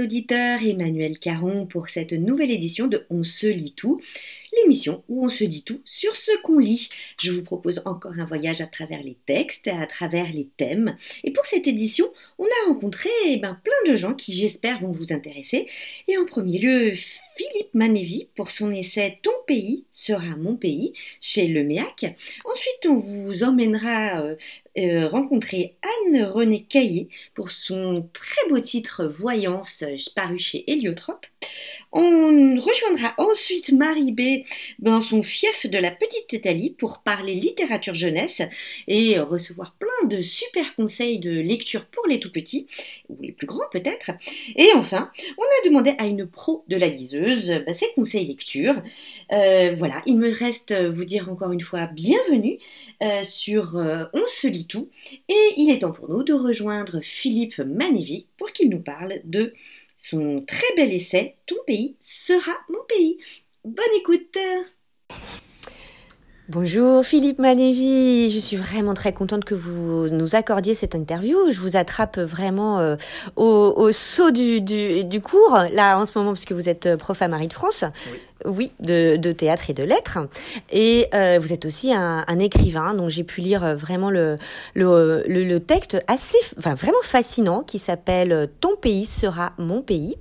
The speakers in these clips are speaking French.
Auditeurs, Emmanuel Caron pour cette nouvelle édition de On se lit tout, l'émission où on se dit tout sur ce qu'on lit. Je vous propose encore un voyage à travers les textes, à travers les thèmes. Et pour cette édition, on a rencontré eh ben, plein de gens qui j'espère vont vous intéresser. Et en premier lieu, Philippe Manévi pour son essai Ton pays sera mon pays chez Le Méac. Ensuite, on vous emmènera euh, euh, rencontrer Anne-Renée Caillé pour son très beau titre Voyance paru chez Héliotrope. On rejoindra ensuite Marie B dans son fief de la Petite Italie pour parler littérature jeunesse et recevoir plein de super conseils de lecture pour les tout petits, ou les plus grands peut-être. Et enfin, on a demandé à une pro de la liseuse bah, ses conseils lecture. Euh, voilà, il me reste vous dire encore une fois bienvenue euh, sur euh, On se lit tout et il est temps pour nous de rejoindre Philippe Manévi pour qu'il nous parle de son très bel essai Ton pays sera mon pays. Bonne écoute Bonjour Philippe Manévi, je suis vraiment très contente que vous nous accordiez cette interview. Je vous attrape vraiment euh, au, saut du, du, cours, là en ce moment, puisque vous êtes prof à Marie de France. De, de, théâtre et de lettres. Et euh, vous êtes aussi un, un écrivain, donc j'ai pu lire euh, vraiment le, le, le, texte assez, enfin vraiment fascinant, qui s'appelle Ton pays sera mon pays,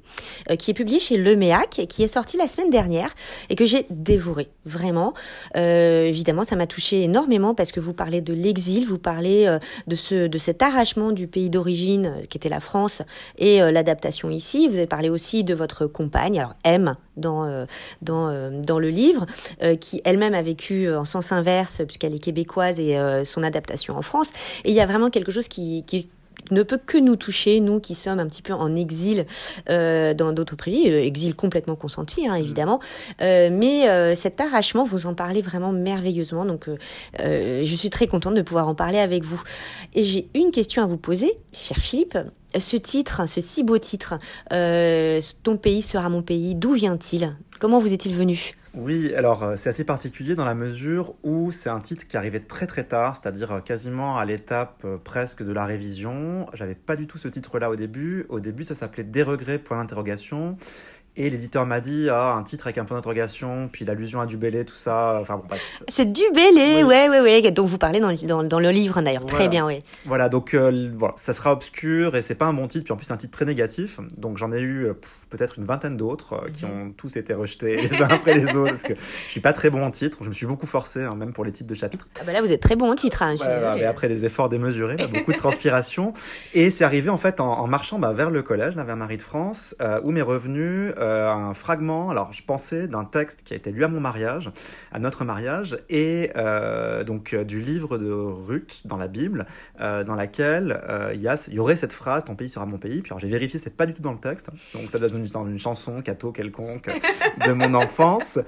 euh, qui est publié chez Le Méac, qui est sorti la semaine dernière et que j'ai dévoré vraiment. Euh, évidemment, ça m'a touché énormément parce que vous parlez de l'exil, vous parlez de ce de cet arrachement du pays d'origine qui était la France et l'adaptation ici. Vous avez parlé aussi de votre compagne, alors M dans dans, euh, dans le livre, euh, qui elle-même a vécu euh, en sens inverse, puisqu'elle est québécoise et son adaptation en France. Et il y a vraiment quelque chose qui, qui ne peut que nous toucher, nous qui sommes un petit peu en exil euh, dans d'autres pays, exil complètement consenti hein, évidemment, euh, mais cet arrachement, vous en parlez vraiment merveilleusement, donc je suis très contente de pouvoir en parler avec vous. Et j'ai une question à vous poser, cher Philippe. Ce titre, ce si beau titre, Ton pays sera mon pays, d'où vient-il? Comment vous est-il venu? Oui, alors euh, c'est assez particulier dans la mesure où c'est un titre qui arrivait très très tard, c'est-à-dire euh, quasiment à l'étape euh, presque de la révision. J'avais pas du tout ce titre-là au début. Au début, ça s'appelait Des regrets point d'interrogation. Et l'éditeur m'a dit ah, un titre avec un point d'interrogation, puis l'allusion à Dubélé, tout ça. Enfin bon, C'est Dubélé, oui. ouais, ouais, ouais. Donc vous parlez dans, dans, dans le livre d'ailleurs, très bien, oui. Voilà, donc voilà, ça sera obscur et c'est pas un bon titre, puis en plus c'est un titre très négatif. Donc j'en ai eu peut-être une vingtaine d'autres euh, qui ont tous été rejetés les uns après les autres parce que je suis pas très bon en titre. Je me suis beaucoup forcé, hein, même pour les titres de chapitres. Ah bah là, vous êtes très bon en titre. Hein, mais après des efforts démesurés, beaucoup de transpiration. Et c'est arrivé en fait en, marchant bah, vers le collège, vers Marie de France, euh, où m'est revenu euh, un fragment. Alors, je pensais d'un texte qui a été lu à mon mariage, à notre mariage, et donc du livre de Ruth dans la Bible, dans laquelle il y, y, aurait cette phrase "Ton pays sera mon pays". Puis j'ai vérifié, c'est pas du tout dans le texte, donc ça donne une, une chanson, cato quelconque, de mon enfance.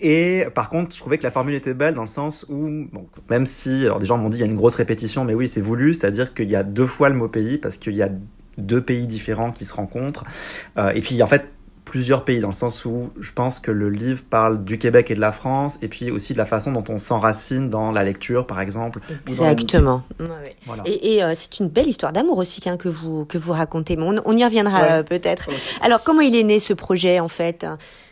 Et par contre, je trouvais que la formule était belle dans le sens où, bon, même si, alors des gens m'ont dit il y a une grosse répétition, mais oui, c'est voulu, c'est-à-dire qu'il y a deux fois le mot pays parce qu'il y a deux pays différents qui se rencontrent. Euh, et puis en fait, plusieurs pays, dans le sens où je pense que le livre parle du Québec et de la France, et puis aussi de la façon dont on s'enracine dans la lecture, par exemple. Exactement. Et, euh, c'est une belle histoire d'amour aussi hein, que vous que vous racontez. Mais on, y reviendra euh, peut-être. Alors, comment il est né ce projet en fait?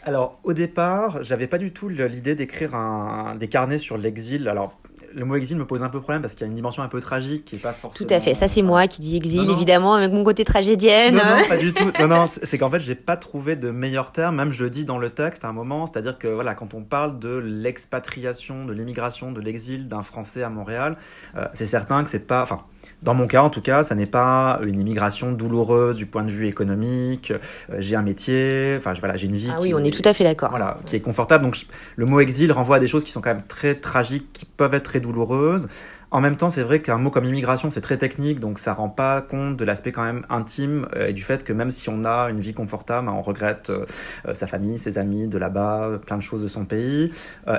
Alors, au départ, j'avais pas du tout l'idée d'écrire un, des carnets sur l'exil. Alors, le mot exil me pose un peu problème parce qu'il y a une dimension un peu tragique qui est pas forcément. Tout à fait. Ça, c'est moi qui dis exil, évidemment, avec mon côté tragédienne. Non, non, pas du tout. Non, non, c'est qu'en fait, j'ai pas trouvé de meilleur terme. Même je le dis dans le texte à un moment, c'est-à-dire que voilà, quand on parle de l'expatriation, de l'immigration, de l'exil d'un Français à Montréal, euh, c'est certain que c'est pas, enfin, dans mon cas, en tout cas, ça n'est pas une immigration douloureuse du point de vue économique. Euh, j'ai un métier, enfin voilà, j'ai une vie. Ah oui, on est tout à fait d'accord. Voilà, qui est confortable. Donc le mot exil renvoie à des choses qui sont quand même très tragiques, qui peuvent être très douloureuses. En même temps, c'est vrai qu'un mot comme immigration, c'est très technique, donc ça rend pas compte de l'aspect quand même intime euh, et du fait que même si on a une vie confortable, on regrette euh, euh, sa famille, ses amis de là-bas, plein de choses de son pays.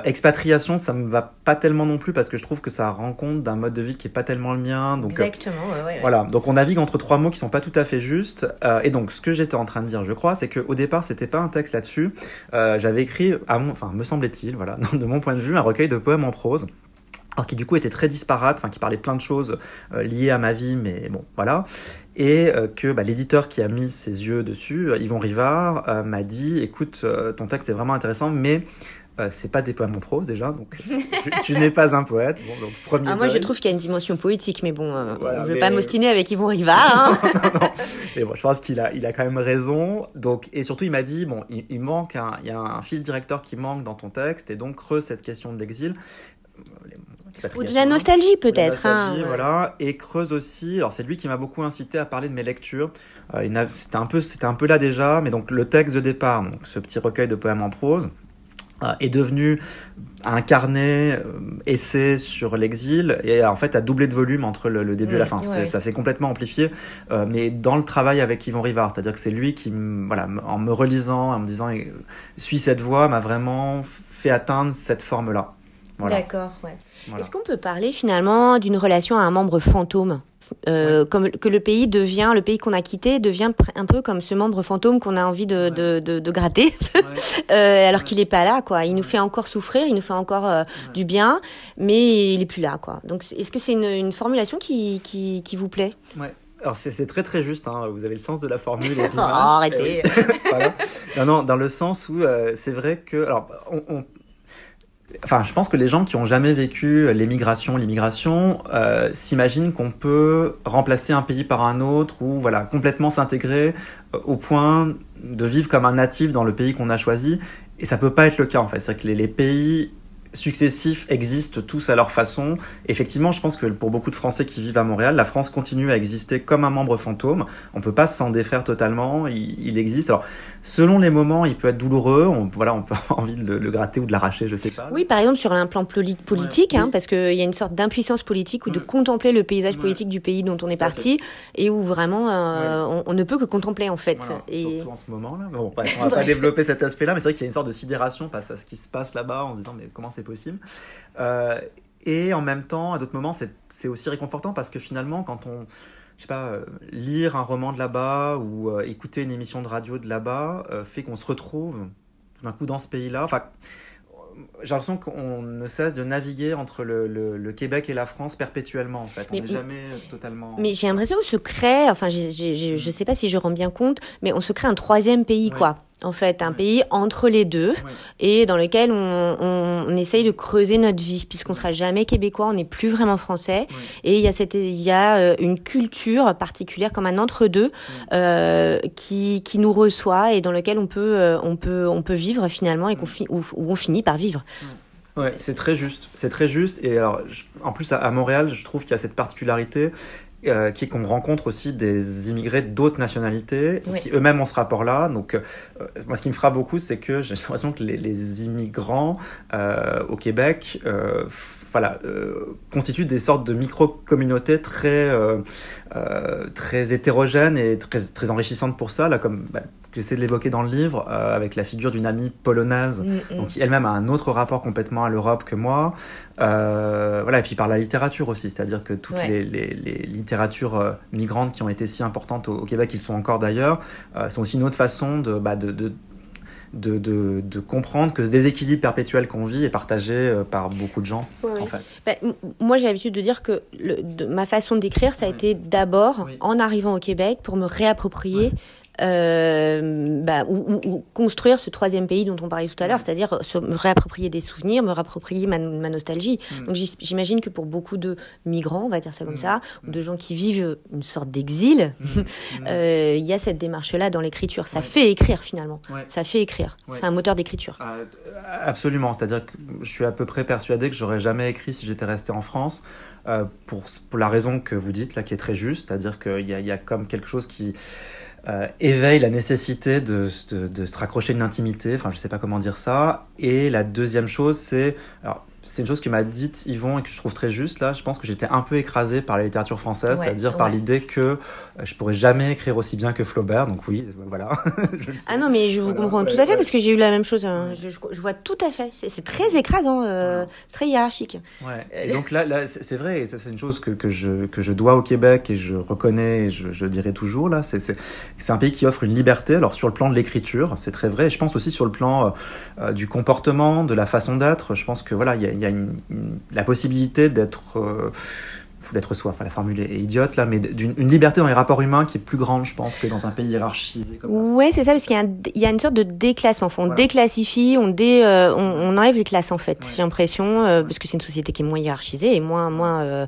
expatriation, ça me va pas tellement non plus parce que je trouve que ça rend compte d'un mode de vie qui est pas tellement le mien. Donc, Exactement. Ouais, ouais, voilà. Donc on navigue entre trois mots qui sont pas tout à fait justes. et donc ce que j'étais en train de dire, je crois, c'est qu'au départ, c'était pas un texte là-dessus. J'avais écrit, à mon, enfin, me semblait-il, voilà, de mon point de vue, un recueil de poèmes en prose alors qui du coup était très disparate, enfin qui parlait plein de choses euh, liées à ma vie, mais bon, voilà. et que bah, l'éditeur qui a mis ses yeux dessus, Yvon Rivard, m'a dit écoute, ton texte est vraiment intéressant, mais euh, c'est pas des poèmes en prose déjà, donc tu, n'es pas un poète. Bon, donc, premier ah, moi, je trouve qu'il y a une dimension poétique, mais bon, euh, je ne veux pas m'ostiner avec Yvon Rivard. Hein. Mais bon, je pense qu'il a, il a quand même raison. Donc, et surtout, il m'a dit bon, il, manque, un, il y a un fil directeur qui manque dans ton texte, et donc creuse cette question de l'exil. Ou de la nostalgie peut-être. Hein, voilà. Et creuse aussi. Alors c'est lui qui m'a beaucoup incité à parler de mes lectures. Euh, c'était un peu, c'était un peu là déjà, mais donc le texte de départ, donc ce petit recueil de poèmes en prose. Euh, est devenu un carnet euh, essai sur l'exil et en fait a doublé de volume entre le, début et la fin. Ça s'est complètement amplifié, euh, mais dans le travail avec Yvon Rivard, c'est-à-dire que c'est lui qui, voilà, en me relisant, en me disant suis cette voix, m'a vraiment fait atteindre cette forme-là. D'accord, ouais. Est-ce qu'on peut parler finalement d'une relation à un membre fantôme? Euh, comme que le pays devient, le pays qu'on a quitté devient un peu comme ce membre fantôme qu'on a envie de, de, de, de gratter, euh, alors qu'il est pas là, quoi. Il nous fait encore souffrir, il nous fait encore euh, du bien, mais il est plus là, quoi. Donc, est-ce que c'est une, une, formulation qui, qui, qui vous plaît? Ouais. Alors c'est très très juste, hein. vous avez le sens de la formule. oh, arrêtez. voilà. Non, non, dans le sens où euh, c'est vrai que, alors on, on Enfin, je pense que les gens qui ont jamais vécu l'émigration, l'immigration, euh, s'imaginent qu'on peut remplacer un pays par un autre ou voilà complètement s'intégrer euh, au point de vivre comme un natif dans le pays qu'on a choisi. Et ça peut pas être le cas en fait. C'est que les, les pays successifs existent tous à leur façon. Effectivement, je pense que pour beaucoup de Français qui vivent à Montréal, la France continue à exister comme un membre fantôme. On peut pas s'en défaire totalement. Il, existe. Alors, selon les moments, il peut être douloureux. On, voilà, on peut avoir envie de le, gratter ou de l'arracher, je sais pas. Oui, par exemple sur un plan politique, hein, parce qu'il y a une sorte d'impuissance politique ou de contempler le paysage politique du pays dont on est parti et où vraiment euh, on, ne peut que contempler en fait. et... Surtout en ce moment-là. Bon, on va pas développer cet aspect-là, mais c'est vrai qu'il y a une sorte de sidération face à ce qui se passe là-bas en se disant mais comment c'est possible. Euh, et en même temps, à d'autres moments, c'est aussi réconfortant parce que finalement, quand on, je sais pas, euh, lire un roman de là-bas ou euh, écouter une émission de radio de là-bas fait qu'on se retrouve tout d'un coup dans ce pays-là. Enfin, j'ai l'impression qu'on ne cesse de naviguer entre le, le, Québec et la France perpétuellement, en fait. On n'est jamais totalement. Mais j'ai l'impression qu'on se crée, enfin, je ne sais pas si je rends bien compte, mais on se crée un troisième pays, quoi en fait, un pays entre les deux et dans lequel on, on, essaye de creuser notre vie puisqu'on sera jamais québécois, on n'est plus vraiment français. Et il y a cette il y a euh, une culture particulière comme un entre deux euh, qui, qui nous reçoit et dans lequel on peut euh, on peut on peut vivre finalement et qu'on où, on finit par vivre. Ouais, c'est très juste, c'est très juste. Et alors, en plus à, Montréal, je trouve qu'il y a cette particularité, euh, qui est qu'on rencontre aussi des immigrés d'autres nationalités qui eux-mêmes ont ce rapport-là. Donc, euh, moi, ce qui me fera beaucoup, c'est que j'ai l'impression que les, les immigrants euh, au Québec euh, voilà, euh, constituent des sortes de micro-communautés très, euh, euh, très hétérogènes et très, très enrichissantes pour ça, là, comme bah, j'essaie de l'évoquer dans le livre, avec la figure d'une amie polonaise, mm, mm. donc, qui elle-même a un autre rapport complètement à l'Europe que moi. voilà, et puis par la littérature aussi, c'est-à-dire que toutes les, les, les, littératures migrantes qui ont été si importantes au, Québec, ils sont encore d'ailleurs, sont aussi une autre façon de, bah, de, de de, de, de, comprendre que ce déséquilibre perpétuel qu'on vit est partagé euh, par beaucoup de gens. En fait. Bah, moi, j'ai l'habitude de dire que le, de, ma façon d'écrire, ça a été d'abord, en arrivant au Québec, pour me réapproprier euh, bah, ou, ou, construire ce troisième pays dont on parlait tout à l'heure, c'est-à-dire me réapproprier des souvenirs, me réapproprier ma, ma nostalgie. Mm. Donc j'imagine que pour beaucoup de migrants, on va dire ça comme mm. ça, ou de gens qui vivent une sorte d'exil, mm. euh, il y a cette démarche-là dans l'écriture. Ça fait écrire finalement. Ça fait écrire. C'est un moteur d'écriture. Ah, absolument. C'est-à-dire que je suis à peu près persuadé que j'aurais jamais écrit si j'étais resté en France. Euh, pour, pour la raison que vous dites là, qui est très juste, c'est-à-dire qu'il y a, y a comme quelque chose qui euh, éveille la nécessité de, de, de, se raccrocher une intimité, enfin je sais pas comment dire ça. Et la deuxième chose, c'est, alors c'est une chose que m'a dite Yvon et que je trouve très juste là. Je pense que j'étais un peu écrasé par la littérature française, c'est-à-dire par l'idée que je pourrais jamais écrire aussi bien que Flaubert. Donc oui, euh, voilà. ah non, mais je vous comprends tout à fait parce que j'ai eu la même chose. Hein. Je, je, vois tout à fait. C'est très écrasant, euh, très hiérarchique. Ouais. Et donc là, là c'est vrai. Et ça, c'est une chose que, que, je que je dois au Québec et je reconnais. Et je, je dirais toujours là. C'est un pays qui offre une liberté. Alors sur le plan de l'écriture, c'est très vrai. Et je pense aussi sur le plan euh, du comportement, de la façon d'être. Je pense que voilà, il y a y a une, la possibilité d'être euh, d'être soi. Enfin, la formule est idiote là, mais d'une liberté dans les rapports humains qui est plus grande, je pense, que dans un pays hiérarchisé. Comme ouais, c'est ça, parce qu'il y, y, a une sorte de déclassement. Enfin, on déclassifie, on, dé, euh, on, on, enlève les classes en fait. J'ai l'impression, euh, parce que c'est une société qui est moins hiérarchisée et moins moins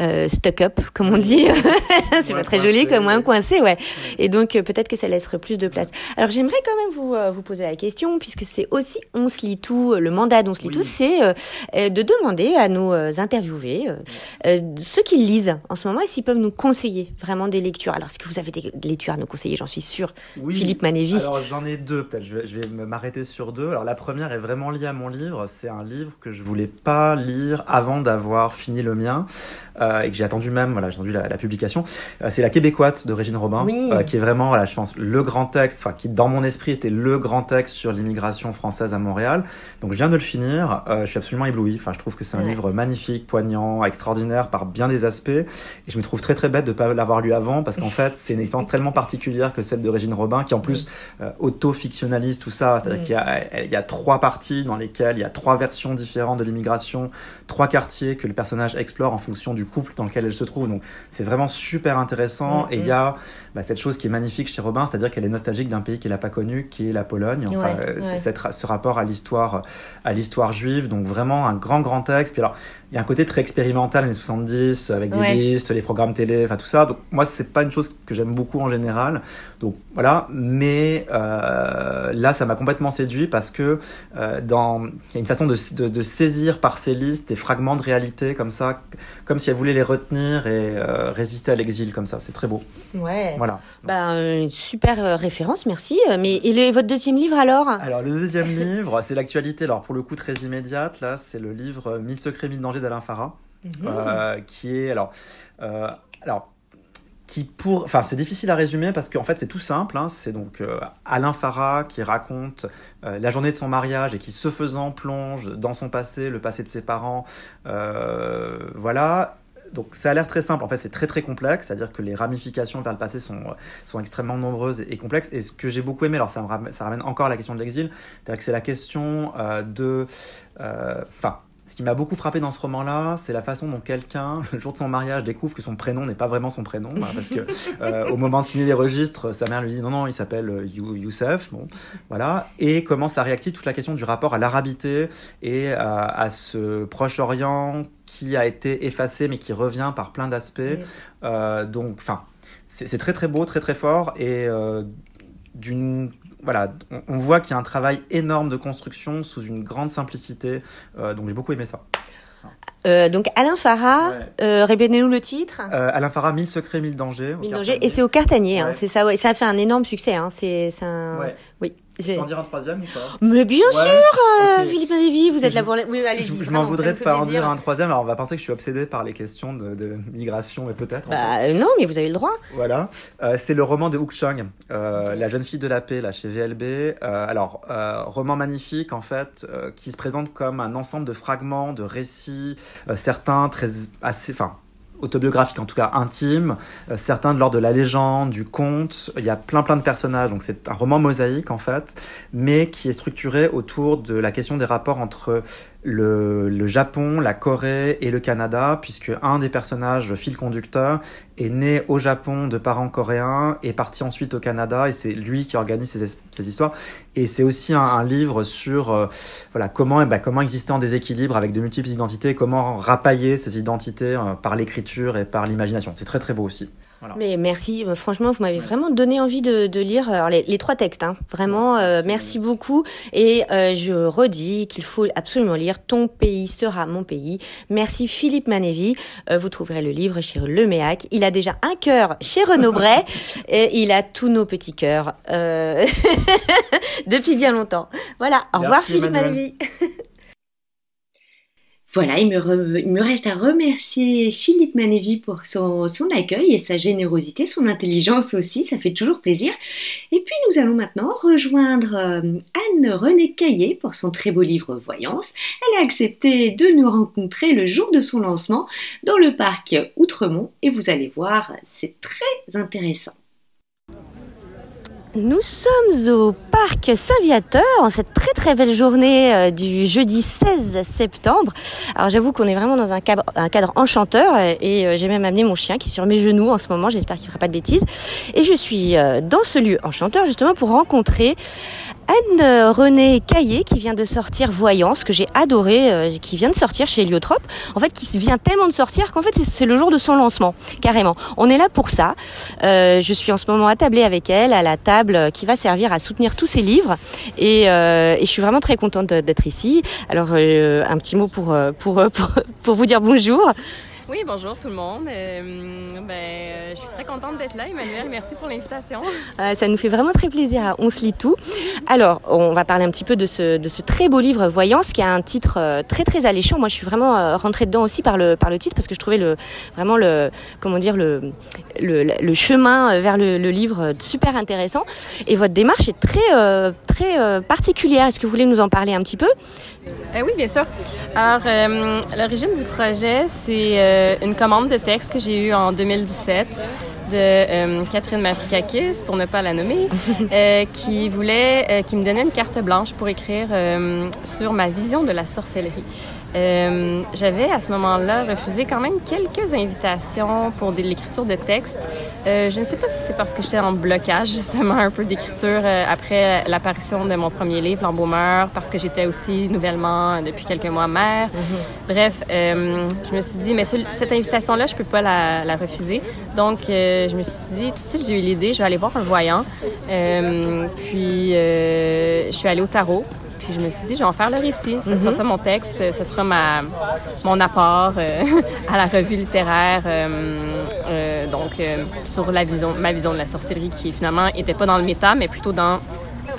euh, euh stuck up, comme on dit. c'est pas très joli, comme moins coincé, ouais. Et donc peut-être que ça laisserait plus de place. Alors j'aimerais quand même vous vous poser la question, puisque c'est aussi on se lit tout, le mandat d'on se lit tout, c'est de demander à nos interviewés ceux qui lisent en ce moment et s'ils peuvent nous conseiller vraiment des lectures. Alors est-ce que vous avez des lectures à nous conseiller? J'en suis sûre. Oui. Philippe Manévi. Alors j'en ai deux, peut-être. Je vais, je vais m'arrêter sur deux. Alors la première est vraiment liée à mon livre. C'est un livre que je voulais pas lire avant d'avoir fini le mien euh, et que j'ai attendu même. Voilà, j'ai attendu la, publication. Euh, c'est La Québécoite de Régine Robin, euh, qui est vraiment, voilà, je pense, le grand texte, enfin qui dans mon esprit était le grand texte sur l'immigration française à Montréal. Donc je viens de le finir. je suis absolument ébloui. Enfin, je trouve que c'est un livre magnifique, poignant, extraordinaire par bien des aspects. Et je me trouve très très bête de pas l'avoir lu avant parce qu'en fait, c'est une expérience tellement particulière que celle de Régine Robin, qui en plus auto-fictionnalise tout ça. C'est-à-dire qu'il y a, il y a trois parties dans lesquelles il y a trois versions différentes de l'immigration, trois quartiers que le personnage explore en fonction du couple dans lequel elle se trouve. Donc c'est vraiment super intéressant. Mm, et il y a mm. bah, cette chose qui est magnifique chez Robin, c'est-à-dire qu'elle est nostalgique d'un pays qu'elle n'a pas connu, qui est la Pologne. Enfin, euh, c'est ce rapport à l'histoire, à l'histoire juive. Donc vraiment un grand grand texte. Puis alors il y a un côté très expérimental années 70 avec des listes, les programmes télé, enfin tout ça. Donc moi c'est pas une chose que j'aime beaucoup en général. Donc voilà, mais euh, là ça m'a complètement séduit parce que euh, dans il y a une façon de, de, de, saisir par ces listes fragments de réalité comme ça, comme si elle voulait les retenir et euh, résister à l'exil comme ça. C'est très beau. Ouais. Voilà. Bah, une super euh, référence, merci. Mais et votre deuxième livre alors? Alors le deuxième livre, c'est l'actualité. Alors pour le coup très immédiate là, c'est le livre 1000 secrets, 1000 dangers d'Alain Farah, mhm. euh, qui est alors, euh, alors qui pour, enfin c'est difficile à résumer parce qu'en fait c'est tout simple. Hein. c'est donc euh, Alain Farah qui raconte la journée de son mariage et qui se faisant plonge dans son passé, le passé de ses parents, voilà. Donc ça a l'air très simple, en fait c'est très très complexe, c'est-à-dire que les ramifications vers le passé sont, sont extrêmement nombreuses et, complexes. Et ce que j'ai beaucoup aimé, alors ça, me ramène, encore à la question de l'exil, c'est-à-dire que c'est la question de... Enfin, ce qui m'a beaucoup frappé dans ce roman-là, c'est la façon dont quelqu'un, le jour de son mariage, découvre que son prénom n'est pas vraiment son prénom, hein, parce que euh, au moment de signer les registres, sa mère lui dit non non, il s'appelle euh, Youssef, bon, voilà, et comment ça réactive toute la question du rapport à l'arabité et à, ce Proche-Orient qui a été effacé mais qui revient par plein d'aspects. Euh, donc, enfin, c'est très très beau, très très fort et d'une voilà, on, voit qu'il y a un travail énorme de construction sous une grande simplicité. Euh, donc j'ai beaucoup aimé ça. Euh, donc Alain Farah, euh, répétez-nous le titre. Alain Farah, 1000 secrets, 1000 dangers. dangers, et c'est au Cartanier, hein, c'est ça, ouais, ça a fait un énorme succès. Hein, c'est un... Oui. Tu peux en dire un troisième ou pas Mais bien sûr, euh, Philippe Lévy, vous êtes là pour les... Oui, allez-y. Je, m'en voudrais de pas en dire un troisième. Alors, on va penser que je suis obsédé par les questions de, de migration, et peut-être. Bah, non, mais vous avez le droit. Voilà. Euh, c'est le roman de Hook Chung, euh, La jeune fille de la paix, là, chez VLB. Alors, roman magnifique, en fait, qui se présente comme un ensemble de fragments, de récits, certains très assez, enfin, autobiographique, en tout cas intime, euh, certains de l'ordre de la légende, du conte. Il y a plein plein de personnages, donc c'est un roman mosaïque en fait, mais qui est structuré autour de la question des rapports entre le, le, Japon, la Corée et le Canada, puisque un des personnages, fil conducteur, est né au Japon de parents coréens, et parti ensuite au Canada, et c'est lui qui organise ces, ces histoires. Et c'est aussi un, un, livre sur euh, voilà comment, eh ben, comment exister en déséquilibre avec de multiples identités, comment rapailler ces identités euh, par l'écriture et par l'imagination. C'est très très beau aussi. Mais merci, euh, franchement, vous m'avez vraiment donné envie de, de lire alors, les, les, trois textes. Hein. Vraiment, euh, merci beaucoup. Et euh, je redis qu'il faut absolument lire Ton pays sera mon pays. Merci Philippe Manévi. vous trouverez le livre chez Le Méac. Il a déjà un cœur chez Renaud Bray et il a tous nos petits cœurs depuis bien longtemps. Voilà, au revoir Philippe Manévi. Voilà, il me, reste à remercier Philippe Manévi pour son, son, accueil et sa générosité, son intelligence aussi, ça fait toujours plaisir. Et puis nous allons maintenant rejoindre euh, Anne-Renée Caillé pour son très beau livre Voyance. Elle a accepté de nous rencontrer le jour de son lancement dans le parc Outremont et vous allez voir, c'est très intéressant. Nous sommes au parc Saint-Viateur en cette très très belle journée euh, du jeudi 16 septembre. Alors j'avoue qu'on est vraiment dans un cadre, enchanteur et euh, j'ai même amené mon chien qui est sur mes genoux en ce moment. J'espère qu'il fera pas de bêtises. Et je suis euh, dans ce lieu enchanteur justement pour rencontrer Anne-Renée Caillé qui vient de sortir Voyance, que j'ai adoré, euh, qui vient de sortir chez Heliotrope. En fait, qui vient tellement de sortir qu'en fait, c'est le jour de son lancement, carrément. On est là pour ça. Euh, je suis en ce moment attablée avec elle, à la table qui va servir à soutenir tous ses livres. Et, euh, je suis vraiment très contente d'être ici. Alors, euh, un petit mot pour, pour, pour vous dire bonjour. Oui, bonjour tout le monde. Euh, ben, euh, je suis très contente d'être là, Emmanuel. Merci pour l'invitation. Euh, ça nous fait vraiment très plaisir. On se lit tout. Alors, on va parler un petit peu de ce, de ce très beau livre Voyance, qui a un titre très très alléchant. Moi, je suis vraiment rentrée dedans aussi par le par le titre parce que je trouvais le vraiment le comment dire le le, le chemin vers le, le, livre super intéressant. Et votre démarche est très très particulière. Est-ce que vous voulez nous en parler un petit peu? Oui, bien sûr. Alors, l'origine du projet, c'est une commande de texte que j'ai eue en 2017 de euh, Catherine Matrikakis, pour ne pas la nommer, euh, qui voulait, euh, qui me donnait une carte blanche pour écrire euh, sur ma vision de la sorcellerie. Euh, j'avais à ce moment-là refusé quand même quelques invitations pour de l'écriture de texte. je ne sais pas si c'est parce que j'étais en blocage justement un peu d'écriture après l'apparition de mon premier livre, L'embaumeur, parce que j'étais aussi nouvellement depuis quelques mois mère. Mm-hmm. Bref, je me suis dit mais cette invitation-là, je peux pas la, la refuser. Donc je me suis dit, tout de suite, j'ai eu l'idée, je vais aller voir un voyant. Euh, puis, euh, je suis allée au tarot. Puis, je me suis dit, je vais en faire le récit. Ce sera mm -hmm. ça mon texte. Ce sera ma, mon apport euh, à la revue littéraire. Euh, euh, donc, sur la vision, ma vision de la sorcellerie qui, finalement, n'était pas dans le méta, mais plutôt dans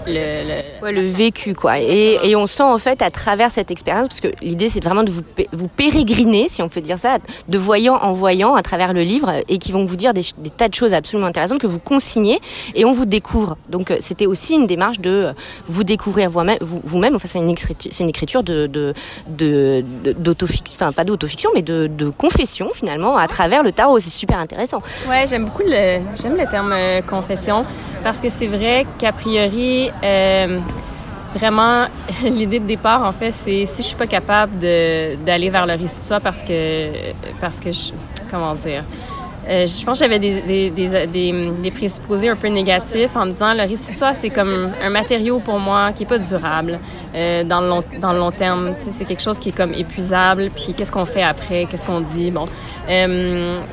le, le... Ouais, le vécu quoi. Et, et, on sent en fait à travers cette expérience parce que l'idée c'est vraiment de vous, vous pérégriner si on peut dire ça de voyant en voyant à travers le livre et qui vont vous dire des, des tas de choses absolument intéressantes que vous consignez et on vous découvre. Donc c'était aussi une démarche de vous découvrir vous-même vous, vous-même. Enfin c'est une écriture c'est une écriture de de de d'autofiction enfin pas d'autofiction mais de, de confession finalement à travers le tarot. C'est super intéressant. Ouais j'aime beaucoup le j'aime le terme euh, confession parce que c'est vrai qu'a priori euh, vraiment, l'idée de départ, en fait, c'est si je suis pas capable d'aller vers le récit de soi parce que, parce que comment dire, euh, je pense que j'avais des, des, présupposés un peu négatifs en me disant le récit de soi, c'est comme un matériau pour moi qui est pas durable euh, dans, le long, dans le long terme. C'est quelque chose qui est comme épuisable. Puis qu'est-ce qu'on fait après? Qu'est-ce qu'on dit? Bon.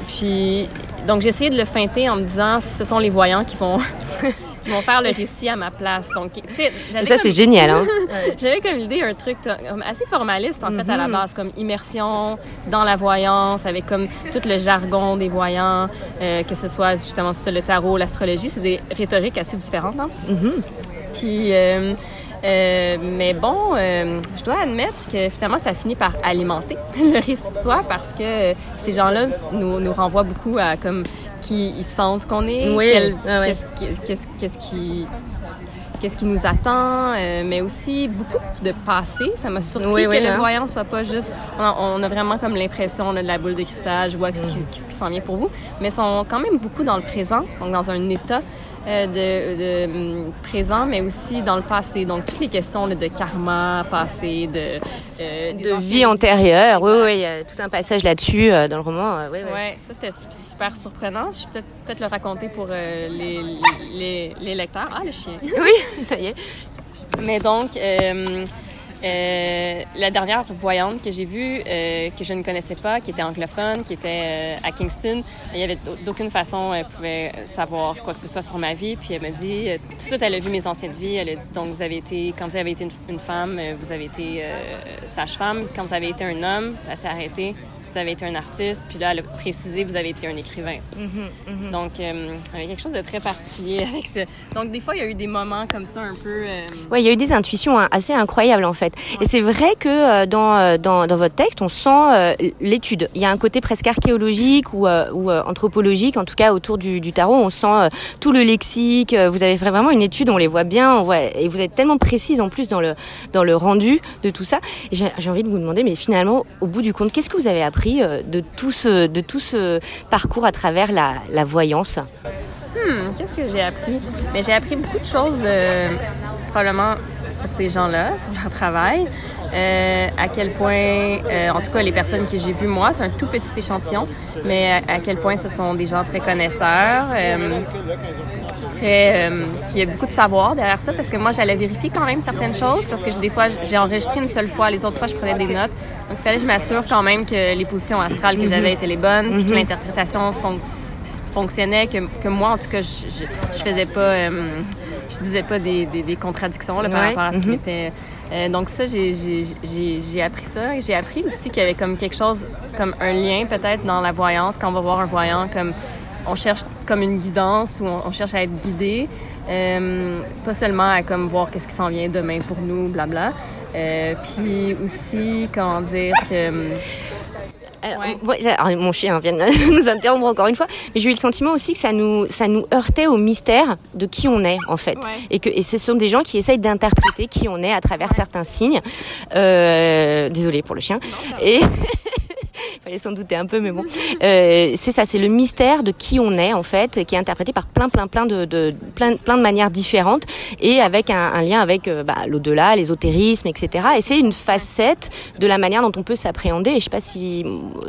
Puis, donc j'ai essayé de le feinter en me disant ce sont les voyants qui vont qui vont faire le récit à ma place. Donc, tu sais, ça c'est génial. Hein? j'avais comme l'idée un truc assez formaliste en mm -hmm. fait à la base, comme immersion dans la voyance, avec comme tout le jargon des voyants, euh, que ce soit justement le tarot, l'astrologie, c'est des rhétoriques assez différentes. Hein? Mm -hmm. Puis euh, euh, mais bon, euh, je dois admettre que finalement, ça finit par alimenter le récit de soi parce que ces gens-là nous, nous renvoient beaucoup à comme qui ils sentent qu'on est, oui. ah qu'est-ce, qu'est-ce, qu'est-ce qui qu'est-ce qui nous attend, euh, mais aussi beaucoup de passé. Ça m'a surpris oui, que le hein. voyant soit pas juste... On a, on a vraiment comme l'impression de la boule de cristal, je vois ce qui, qui, qui s'en vient pour vous, mais sont quand même beaucoup dans le présent, donc dans un état euh, de, de, de, présent, mais aussi dans le passé. Donc, toutes les questions là, de karma, passé, de... Euh, de vie antérieure. Oui, oui, il y a tout un passage là-dessus euh, dans le roman. oui, oui. Ouais, ça, c'était super surprenant. Je vais peut-être peut le raconter pour euh, les, les, les, lecteurs. Ah, le chien. Oui, ça y est. Mais donc... Euh, la dernière voyante que j'ai vue, euh, que je ne connaissais pas, qui était anglophone, qui était euh, à Kingston, il y avait d'aucune façon elle pouvait savoir quoi que ce soit sur ma vie. Puis elle m'a dit, euh, tout de suite, elle a vu mes anciennes vies. Elle a dit donc vous avez été, quand vous avez été une, une femme, euh, vous avez été sage-femme. Quand vous avez été un homme, elle s'est arrêtée. Vous avez été un artiste, puis là, elle a précisé, vous avez été un écrivain. Mm -hmm, mm -hmm. Donc, euh, il y avait quelque chose de très particulier avec ça. Donc, des fois, il y a eu des moments comme ça un peu... Euh... Oui, il y a eu des intuitions hein, assez incroyables, en fait. Ouais. Et c'est vrai que euh, dans, dans, dans, votre texte, on sent euh, l'étude. Il y a un côté presque archéologique ou, euh, ou anthropologique, en tout cas, autour du, du tarot. On sent tout le lexique. Vous avez fait vraiment une étude, on les voit bien. On voit, et vous êtes tellement précise, en plus, dans le, dans le rendu de tout ça. J'ai envie de vous demander, mais finalement, au bout du compte, qu'est-ce que vous avez appris de tout ce, de tout ce parcours à travers la, la voyance. Hmm, qu'est-ce que j'ai appris? Mais j'ai appris beaucoup de choses, euh, probablement sur ces gens-là, sur leur travail, euh, à quel point, euh, en tout cas les personnes que j'ai vues moi, c'est un tout petit échantillon, mais à, à, quel point ce sont des gens très connaisseurs, euh, très, euh, il y a beaucoup de savoir derrière ça, parce que moi j'allais vérifier quand même certaines choses, parce que des fois j'ai enregistré une seule fois, les autres fois je prenais des notes, donc il fallait que je m'assure quand même que les positions astrales que j'avais étaient les bonnes, puis que l'interprétation fonctionnait fonctionnait, que, que, moi, en tout cas, je, je, je faisais pas, euh, je disais pas des, des, des contradictions là, par Ouais. rapport à ce qui Mhm. était. Euh, donc ça, j'ai- appris ça. Et J'ai appris aussi qu'il y avait comme quelque chose, comme un lien peut-être dans la voyance. Quand on va voir un voyant, comme on cherche comme une guidance ou on, on cherche à être guidé. Euh, pas seulement à comme voir qu'est-ce qui s'en vient demain pour nous, blabla. Euh, puis aussi, comment dire que... Alors, Ouais. moi, j'ai- alors, mon chien vient de nous interrompre encore une fois, mais j'ai eu le sentiment aussi que ça nous, ça nous heurtait au mystère de qui on est en fait, Ouais. et que et ce sont des gens qui essayent d'interpréter qui on est à travers certains signes. Euh, désolée pour le chien. Et il fallait s'en douter un peu, mais bon, euh, c'est ça, c'est le mystère de qui on est en fait, qui est interprété par plein, plein, plein de, de plein, plein de manières différentes, et avec un, un lien avec euh, bah, l'au-delà, l'ésotérisme, etc. Et c'est une facette de la manière dont on peut s'appréhender. Et je sais pas si,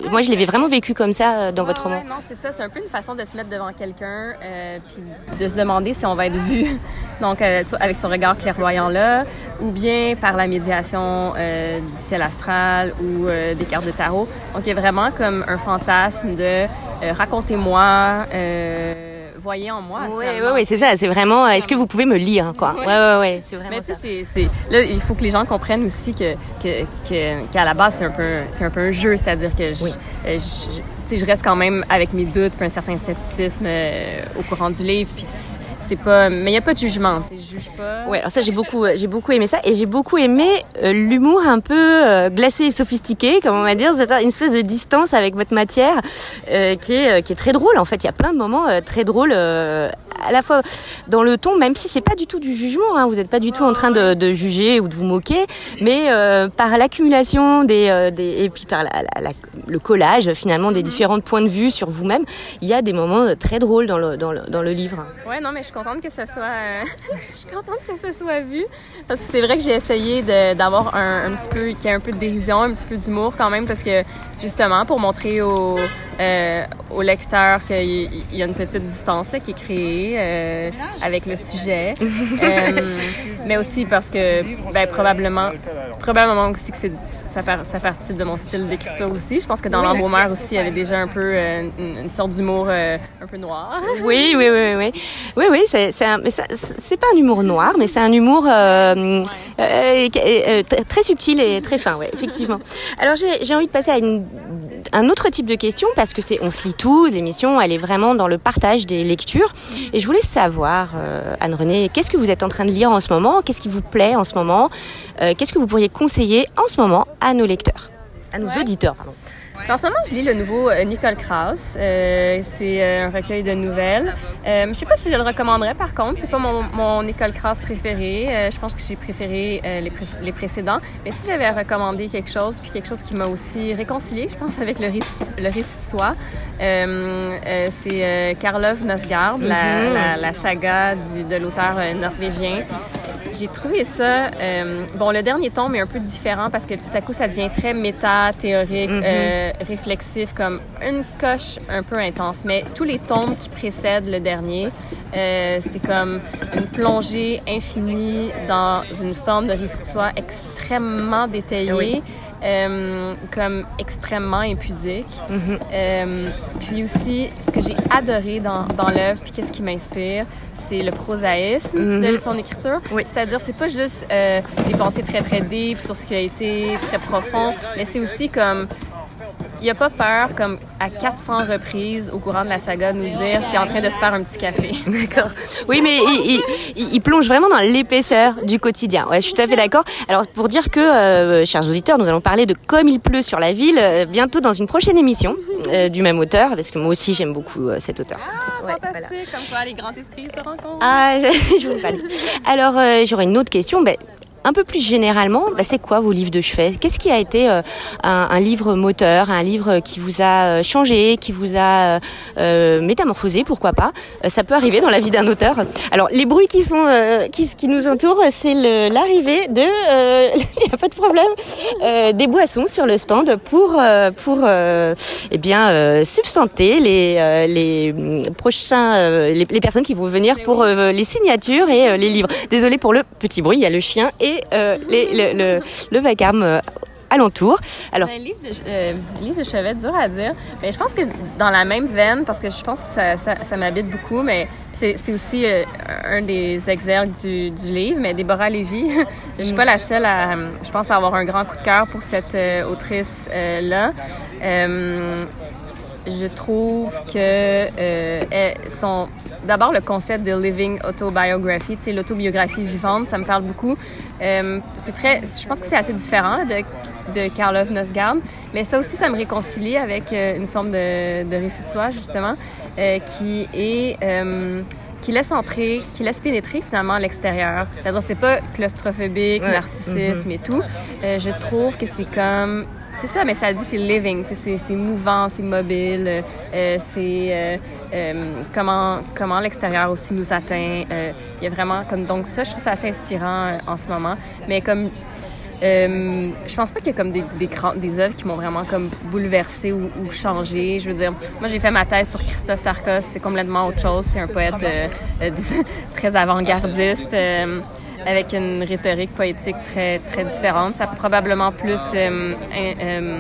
moi, je l'avais vraiment vécu comme ça euh, dans votre roman. ouais, non, c'est ça. C'est un peu une façon de se mettre devant quelqu'un, euh, puis de se demander si on va être vu, donc euh, soit avec ce regard clairvoyant là, ou bien par la médiation euh, du ciel astral ou euh, des cartes de tarot. Donc il y a vraiment comme un fantasme de euh, racontez-moi, euh, voyez en moi. Oui, oui, finalement. oui, c'est ça. C'est vraiment. euh, Est-ce que vous pouvez me lire, quoi? Ouais, Ouais. ouais, ouais. C'est vraiment Mais tu ça. c'est- là, il faut que les gens comprennent aussi que, que, que- qu'à la base, c'est un peu, c'est un peu un jeu, c'est-à-dire que je, Oui. je, reste quand même avec mes doutes, puis un certain scepticisme euh, au courant du livre, puis c'est- pas, mais il y a pas de jugement, tu sais, juge pas. Ouais, alors ça j'ai beaucoup, euh, j'ai beaucoup aimé ça et j'ai beaucoup aimé euh, l'humour un peu euh, glacé et sophistiqué, comme on va dire, une espèce de distance avec votre matière qui est qui est très drôle. En fait, il y a plein de moments très drôles, à la fois dans le ton, même si c'est pas du tout du jugement. Hein, vous n'êtes pas du tout en train de, de juger ou de vous moquer, mais euh, par l'accumulation des, euh, des et puis par la, la- la- le collage finalement des différents points de vue sur vous-même, il y a des moments euh, très drôles dans le dans le, dans le livre. Ouais, non, mais je suis contente que ça soit, euh, je suis contente que ça soit vu, parce que c'est vrai que j'ai essayé d'avoir un, un petit peu, qu'il y ait un peu de dérision, un petit peu d'humour quand même, parce que justement pour montrer au, euh, au lecteur qu'il y, il y a une petite distance là, qui est créée euh, avec le sujet, Euh, mais aussi parce que ben, probablement, probablement aussi que ça, part- ça participe de mon style d'écriture aussi. Je pense que dans l'embaumeur aussi, il y avait déjà un peu euh, une, une sorte d'humour un peu noir. Oui, oui, oui, oui, oui, oui. C'est, c'est, pas un humour noir, mais c'est un humour très subtil et très fin, ouais, effectivement. Alors j'ai, j'ai envie de passer à une, un autre type de question parce que c'est, on se lit tout. L'émission, elle est vraiment dans le partage des lectures. Et je voulais savoir, euh, Anne-Renée, qu'est-ce que vous êtes en train de lire en ce moment? Qu'est-ce qui vous plaît en ce moment? Euh, Qu'est-ce que vous pourriez conseiller en ce moment à nos lecteurs, à nos Ouais. auditeurs, pardon. En ce moment, je lis le nouveau euh, Nicole Krauss. Euh, c'est euh, un recueil de nouvelles. Euh, je sais pas si je le recommanderais, par contre. C'est pas mon, mon Nicole Krauss préféré. Euh, je pense que j'ai préféré euh, les, pré- les précédents. Mais si j'avais à recommander quelque chose, puis quelque chose qui m'a aussi réconcilié, je pense, avec le récit, le récit de soi, euh, euh, c'est euh, Karlov Nosgard, la, la, la saga du, de l'auteur norvégien. J'ai trouvé ça, euh, bon, le dernier tome est un peu différent parce que tout à coup, ça devient très méta, théorique, Mhm. euh, réflexif, comme une coche un peu intense. Mais tous les tomes qui précèdent le dernier, euh, c'est comme une plongée infinie dans une forme de récit de soi extrêmement détaillée. Oui. euh, comme extrêmement impudique. Mhm. Euh, puis aussi, ce que j'ai adoré dans, dans l'œuvre, puis qu'est-ce qui m'inspire, c'est le prosaïsme de son écriture. Oui. C'est-à-dire, c'est pas juste euh, des pensées très, très deep sur ce qui a été très profond, mais c'est aussi comme... Il a pas peur, comme à 400 reprises au courant de la saga, de nous dire qu'il est en train de se faire un petit café. D'accord. Oui, mais il, il, il- il plonge vraiment dans l'épaisseur du quotidien. Ouais, je suis tout à fait d'accord. Alors, pour dire que, euh, chers auditeurs, nous allons parler de Comme il pleut sur la ville euh, bientôt dans une prochaine émission euh, du même auteur, parce que moi aussi j'aime beaucoup euh, cet auteur. Ouais, voilà. comme quoi les grands esprits se rencontrent. Ah, je, je vous le pas dit. Alors, j'aurais une autre question. Ben, un peu plus généralement, bah, c'est quoi vos livres de chevet? Qu'est-ce qui a été un, un, livre moteur, un livre qui vous a changé, qui vous a métamorphosé, pourquoi pas? Ça peut arriver dans la vie d'un auteur. Alors les bruits qui sont qui, qui nous entourent, c'est l'arrivée de, il n'y a pas de problème, des boissons sur le stand pour pour eh bien substanter les les prochains les, les, personnes qui vont venir pour les signatures et les livres. Désolé pour le petit bruit, il y a le chien et les, le, le, le vacarme alentour. Alors, un livre de, euh, livre de chevet, dur à dire. Mais je pense que dans la même veine, parce que je pense que ça, ça, ça m'habite beaucoup, mais c'est aussi euh, un des exergues du, du, livre. Mais Déborah Lévy, je suis pas la seule à, je pense, à avoir un grand coup de cœur pour cette euh, autrice-là. Je trouve que euh, son d'abord le concept de living autobiography, tu sais l'autobiographie vivante, ça me parle beaucoup. Euh, c'est très, je pense que c'est assez différent de de Karlov Nosgard, mais ça aussi ça me réconcilie avec euh, une forme de, de récit de soi justement qui est qui laisse entrer, qui laisse pénétrer finalement l'extérieur. C'est-à-dire c'est pas claustrophobique, ouais. narcissisme mm -hmm. et tout. Je trouve que c'est comme c'est ça, mais ça dit c'est living, c'est mouvant, c'est mobile, euh, c'est euh, euh, comment comment l'extérieur aussi nous atteint. Euh, il y a vraiment comme donc ça, je trouve ça assez inspirant euh, en ce moment. Mais comme euh, je pense pas qu'il y a comme des, des, des œuvres qui m'ont vraiment comme bouleversé ou, ou, changé. Je veux dire, moi j'ai fait ma thèse sur Christophe Tarkos, c'est complètement autre chose. C'est un poète euh, très avant-gardiste. Avec une rhétorique poétique très, très différente. Ça a probablement plus euh, euh,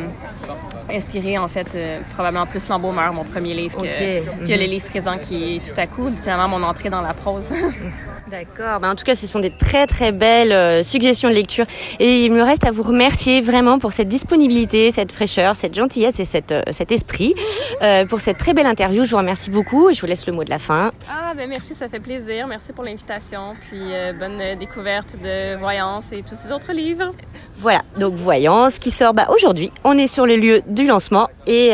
inspiré, en fait, euh, probablement plus L'Embaumeur, mon premier livre, que, okay. que mm -hmm. le livre présent qui est tout à coup, littéralement, mon entrée dans la prose. D'accord. Ben, en tout cas, ce sont des très très belles euh, suggestions de lecture. Et il me reste à vous remercier vraiment pour cette disponibilité, cette fraîcheur, cette gentillesse et cette, euh, cet esprit euh, pour cette très belle interview. Je vous remercie beaucoup. Je vous laisse le mot de la fin. Ah ben merci, ça fait plaisir. Merci pour l'invitation. Puis bonne découverte de Voyance et tous ces autres livres. Voilà. Donc Voyance qui sort bah, aujourd'hui. On est sur le lieu du lancement et,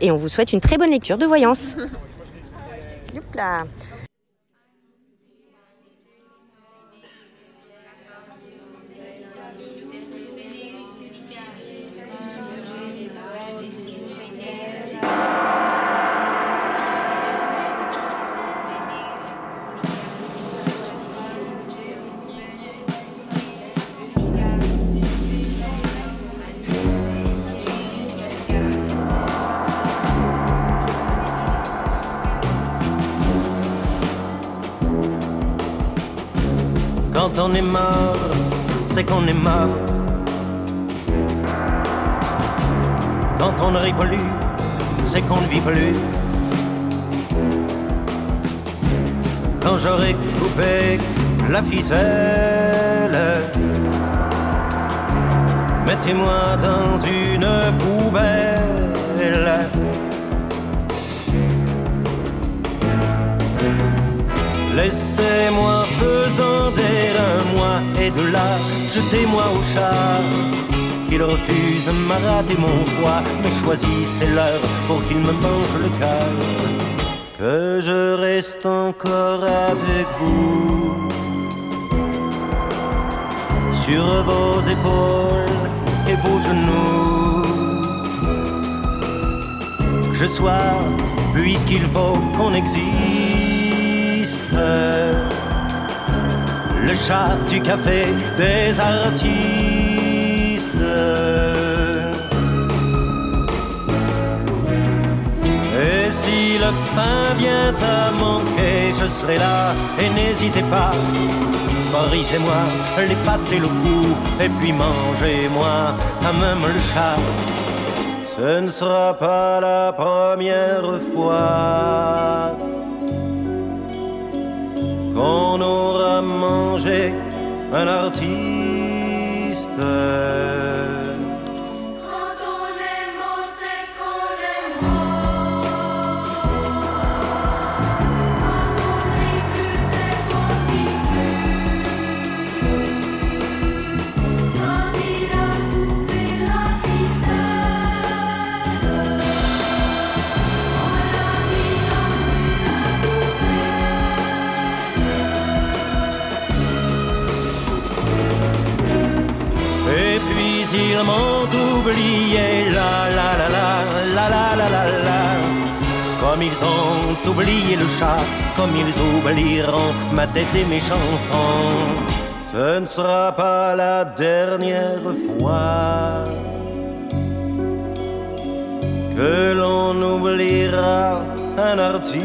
et on vous souhaite une très bonne lecture de Voyance. Youpla. Quand on est mort, c'est qu'on est mort. Quand on ne rit plus, c'est qu'on ne vit plus. Quand j'aurai coupé la ficelle, mettez-moi dans une poubelle. Laissez-moi pesanter un mois et de là, jetez-moi au chat. Qu'il refuse m'a raté mon foie, mais choisissez l'heure pour qu'il me mange le cœur. Que je reste encore avec vous. Sur vos épaules et vos genoux. Que je sois, puisqu'il faut qu'on existe le chat du café des artistes. Et si le pain vient à manquer, je serai là et n'hésitez pas. Brisez-moi les pattes et le cou, et puis mangez-moi à même le chat. Ce ne sera pas la première fois qu'on aura mangé un artiste. Comme ils ont oublié le chat, comme ils oublieront ma tête et mes chansons. Ce ne sera pas la dernière fois que l'on oubliera un artiste.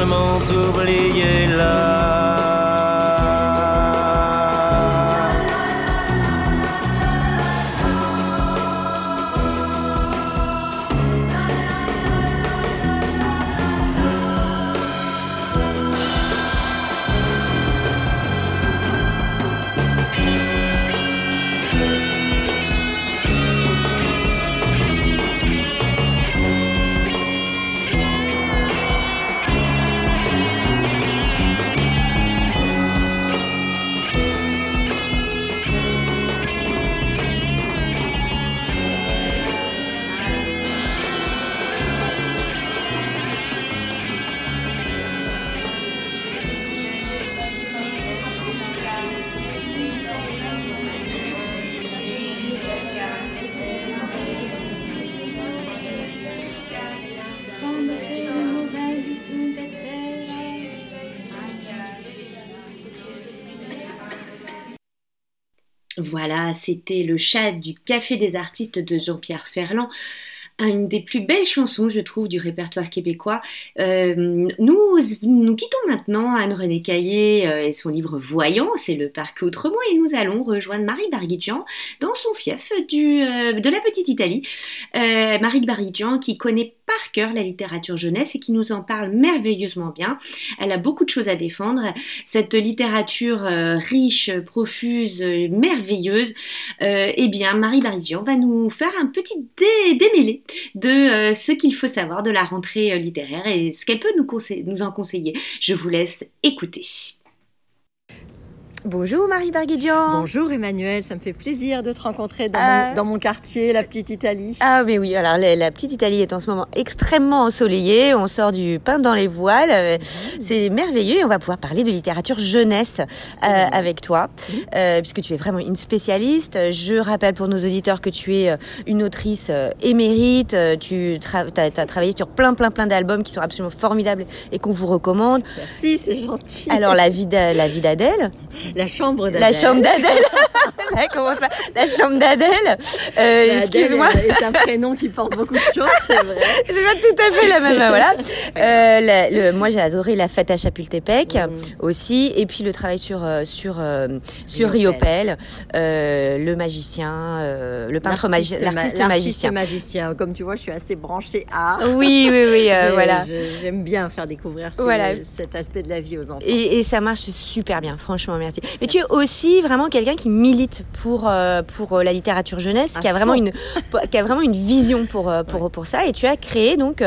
Ils m'ont oublié là. Voilà, c'était le chat du Café des artistes de Jean-Pierre Ferland. Une des plus belles chansons, je trouve, du répertoire québécois. Euh, nous, quittons maintenant Anne-Renée Caillé euh, et son livre Voyant, c'est le parc autrement, et nous allons rejoindre Marie Barguidjian dans son fief euh, de la petite Italie. Marie Barguidjian qui connaît par cœur la littérature jeunesse et qui nous en parle merveilleusement bien. Elle a beaucoup de choses à défendre. Cette littérature euh, riche, profuse, merveilleuse, euh, eh bien, Marie Barguidjian va nous faire un petit dé- démêlé de euh, ce qu'il faut savoir de la rentrée littéraire et ce qu'elle peut nous en conseiller. Je vous laisse écouter. Bonjour Marie Barguidjian. Bonjour Emmanuel, ça me fait plaisir de te rencontrer dans, Euh, mon, dans mon quartier, la petite Italie. Ah mais oui, alors la, la petite Italie est en ce moment extrêmement ensoleillée, on sort du pain dans les voiles, euh, c'est merveilleux et on va pouvoir parler de littérature jeunesse euh, avec toi, euh, puisque tu es vraiment une spécialiste. Je rappelle pour nos auditeurs que tu es euh, une autrice euh, émérite, euh, tu as, travaillé sur plein plein plein d'albums qui sont absolument formidables et qu'on vous recommande. Merci, c'est gentil. Alors la vie d'A- la vie d'Adèle, la chambre d'Adèle. la chambre d'Adèle, la, comment ça? La chambre d'Adèle, euh, Adèle excuse-moi. est est un prénom qui porte beaucoup de choses, c'est vrai. C'est pas tout à fait la même, voilà. Euh, la- le, moi, j'ai adoré la fête à Chapultepec Mm. aussi, et puis le travail sur euh, sur sur euh, le magicien, le peintre magicien, L'artiste ma- l'artiste l'artiste magicien. magicien. Comme tu vois, je suis assez branchée art. Oui, oui, oui, voilà. J'aime bien faire découvrir ces- Voilà. cet aspect de la vie aux enfants. Et, et ça marche super bien, franchement, merci. Mais tu es aussi vraiment quelqu'un qui milite pour euh, pour euh, la littérature jeunesse, qui a vraiment fond. une qui a vraiment une vision pour euh, pour pour ça. Et tu as créé donc.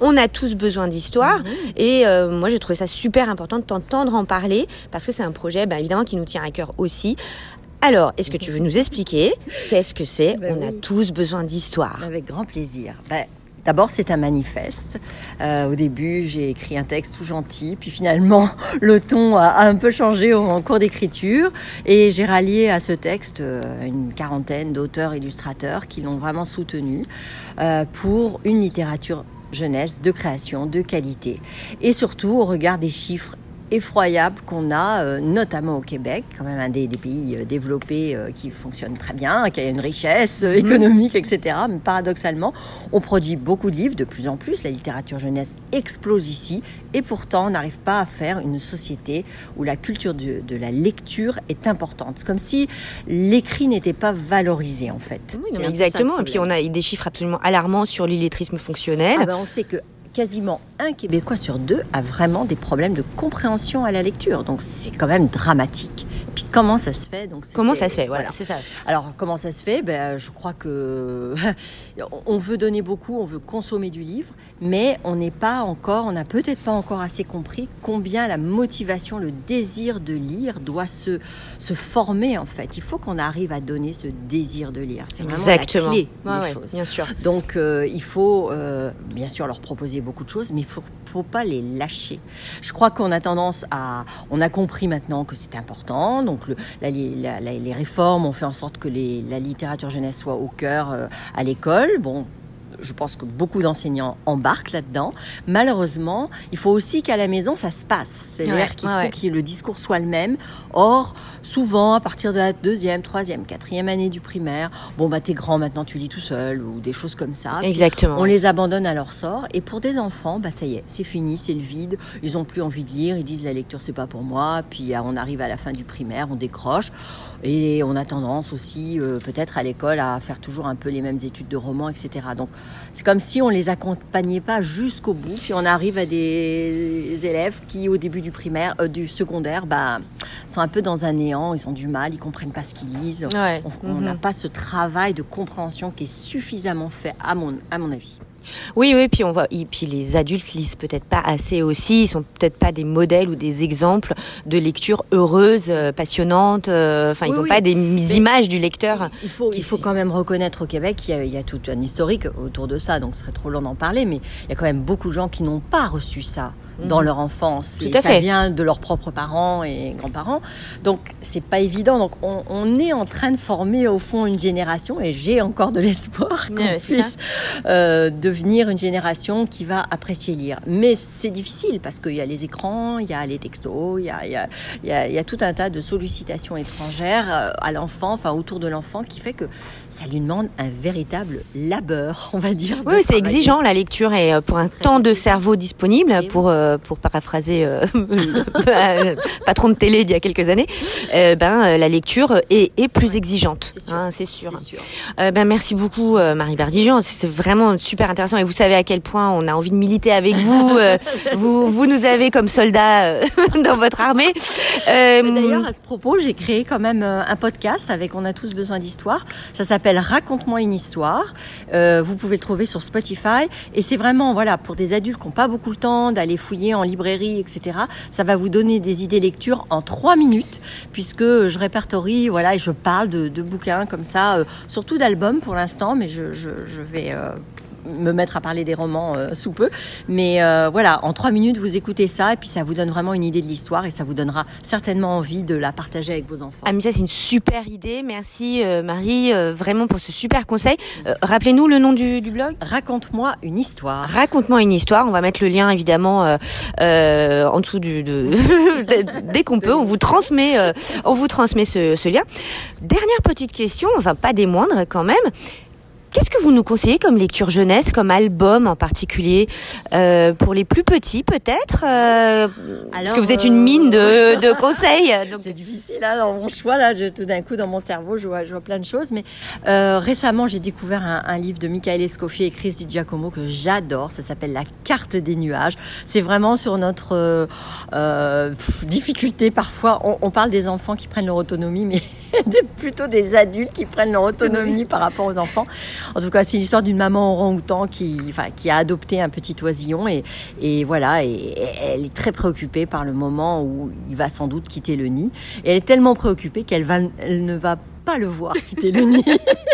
on a tous besoin d'histoire et euh, moi j'ai trouvé ça super important de t'entendre en parler parce que c'est un projet bah, évidemment qui nous tient à cœur aussi. Alors, est-ce que tu veux nous expliquer qu'est-ce que c'est Ben On a tous besoin d'histoire. Avec grand plaisir. Ben, D'abord, c'est un manifeste. Euh, au début, j'ai écrit un texte tout gentil, puis finalement, le ton a, un peu changé en cours d'écriture, et j'ai rallié à ce texte euh, une quarantaine d'auteurs illustrateurs qui l'ont vraiment soutenu euh, pour une littérature jeunesse de création, de qualité, et surtout au regard des chiffres effroyables qu'on a, euh, notamment au Québec, quand même un des, des pays euh, développés euh, qui fonctionne très bien, qui a une richesse euh, économique, etc. Mais paradoxalement, on produit beaucoup de livres, de plus en plus. La littérature jeunesse explose ici, et pourtant, on n'arrive pas à faire une société où la culture de, de la lecture est importante. C'est comme si l'écrit n'était pas valorisé, en fait. Oui, non, exactement. Et puis on a des chiffres absolument alarmants sur l'illettrisme fonctionnel. Ah ben, on sait que quasiment un Québécois sur deux a vraiment des problèmes de compréhension à la lecture. Donc c'est quand même dramatique. Puis comment ça se fait? Donc Comment ça se fait? Voilà, c'est ça. Alors comment ça se fait? Ben, Je crois que on veut donner beaucoup, on veut consommer du livre, mais on n'est pas encore, on n'a peut-être pas encore assez compris combien la motivation, le désir de lire doit se, se former en fait. Il faut qu'on arrive à donner ce désir de lire. C'est vraiment Exactement. la clé des ouais, choses. bien sûr. Donc euh, il faut euh, bien sûr leur proposer beaucoup de choses, mais il faut, faut pas les lâcher. Je crois qu'on a tendance à, on a compris maintenant que c'est important. Donc les réformes ont fait en sorte que la littérature jeunesse soit au cœur euh, à l'école. Bon. Je pense que beaucoup d'enseignants embarquent là-dedans. Malheureusement, il faut aussi qu'à la maison, ça se passe. C'est-à-dire Ouais, qu'il ouais, faut ouais. que le discours soit le même. Or, souvent, à partir de la deuxième, troisième, quatrième année du primaire, bon, bah, t'es grand maintenant, tu lis tout seul, ou des choses comme ça. Exactement. on les abandonne à leur sort. Et pour des enfants, bah ça y est, c'est fini, c'est le vide. Ils ont plus envie de lire. Ils disent la lecture c'est pas pour moi. Puis ah, on arrive à la fin du primaire, on décroche. Et on a tendance aussi, euh, peut-être à l'école, à faire toujours un peu les mêmes études de romans, etc. Donc c'est comme si on les accompagnait pas jusqu'au bout. Puis on arrive à des élèves qui, au début du primaire, euh, du secondaire, bah sont un peu dans un néant. Ils ont du mal, ils comprennent pas ce qu'ils lisent. Ouais. On- On n'a Mhm. pas ce travail de compréhension qui est suffisamment fait, à mon, à mon avis. Oui, oui, puis on voit, et puis les adultes lisent peut-être pas assez aussi. Ils sont peut-être pas des modèles ou des exemples de lecture heureuse, euh, passionnante. euh, Enfin, ils n'ont oui. pas des images du lecteur. Il faut, il quand même reconnaître au Québec qu'il y, y a tout un historique autour de ça, donc ce serait trop long d'en parler, mais il y a quand même beaucoup de gens qui n'ont pas reçu ça dans leur enfance. Mhm. Tout Et à ça fait. vient de leurs propres parents et grands-parents. Donc c'est pas évident. Donc on, on est en train de former au fond une génération, et j'ai encore de l'espoir qu'on puisse euh, devenir une génération qui va apprécier lire. Mais c'est difficile parce qu'il y a les écrans, il y a les textos, il y a, il y a, il y a, il y a tout un tas de sollicitations étrangères euh, à l'enfant, enfin autour de l'enfant, qui fait que ça lui demande un véritable labeur, on va dire. Oui, c'est exigeant la lecture et euh, pour un temps de cerveau disponible, Et pour euh, pour paraphraser euh, patron de télé d'il y a quelques années, euh, ben euh, la lecture est, est plus exigeante, C'est sûr. hein, c'est sûr. Euh, ben merci beaucoup euh, Marie Bardigean, c'est vraiment super intéressant et vous savez à quel point on a envie de militer avec vous. euh, vous vous nous avez comme soldats euh, dans votre armée. Euh, D'ailleurs, à ce propos, j'ai créé quand même euh, un podcast avec On a tous besoin d'histoire. Ça s'appelle Raconte-moi une histoire. Euh, vous pouvez le trouver sur Spotify. Et c'est vraiment, voilà, pour des adultes qui n'ont pas beaucoup le temps d'aller fouiller en librairie, etc. Ça va vous donner des idées lecture en trois minutes, puisque je répertorie, voilà, et je parle de, bouquins comme ça, euh, surtout d'albums pour l'instant, mais je vais euh, me mettre à parler des romans euh, sous peu. Mais euh, voilà, en trois minutes, vous écoutez ça, et puis ça vous donne vraiment une idée de l'histoire, et ça vous donnera certainement envie de la partager avec vos enfants. Mais ça, c'est une super idée. Merci euh, Marie, euh, vraiment pour ce super conseil. Euh, Rappelez-nous le nom du, du blog. Raconte-moi une histoire. Raconte-moi une histoire. On va mettre le lien évidemment euh, euh, en dessous du de dès qu'on peut. On vous transmet, euh, on vous transmet ce, ce lien. Dernière petite question, enfin pas des moindres quand même. Qu'est-ce que vous nous conseillez comme lecture jeunesse, comme album en particulier euh, pour les plus petits peut-être euh, Parce que vous êtes euh, une mine de, de conseils. C'est difficile là dans mon choix là. Je, tout d'un coup dans mon cerveau, je vois, je vois plein de choses. Mais euh, récemment, j'ai découvert un, un livre de Michael Escoffier et Chris Di Giacomo que j'adore. Ça s'appelle La carte des nuages. C'est vraiment sur notre euh, euh, difficulté parfois. On, on parle des enfants qui prennent leur autonomie, mais plutôt des adultes qui prennent leur autonomie par rapport aux enfants. En tout cas, c'est l'histoire d'une maman orang-outan qui, enfin, qui a adopté un petit oisillon et, et voilà, et, et elle est très préoccupée par le moment où il va sans doute quitter le nid. Et elle est tellement préoccupée qu'elle va, elle ne va pas le voir quitter le nid.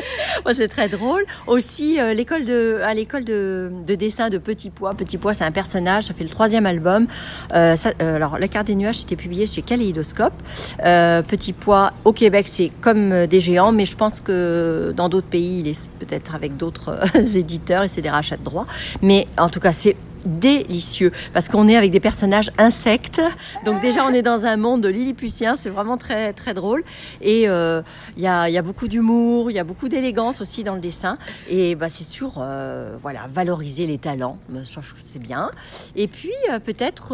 C'est très drôle. Aussi, euh, l'école de, à l'école de, de dessin de Petit Pois. Petit Pois, c'est un personnage. Ça fait le troisième album. Euh, euh, alors, La carte des nuages, c'était publié chez Kaléidoscope. Petit Pois, au Québec, c'est comme des géants, mais je pense que dans d'autres pays, il est peut-être avec d'autres éditeurs et c'est des rachats de droits. Mais en tout cas, c'est délicieux parce qu'on est avec des personnages insectes. Donc déjà, on est dans un monde de lilliputien. C'est vraiment très très drôle. Et euh, il y, a, y a beaucoup d'humour, il y a beaucoup d'élégance aussi dans le dessin. Et bah, c'est sûr, euh, voilà, valoriser les talents. Bah, Je trouve que c'est bien. Et puis euh, peut-être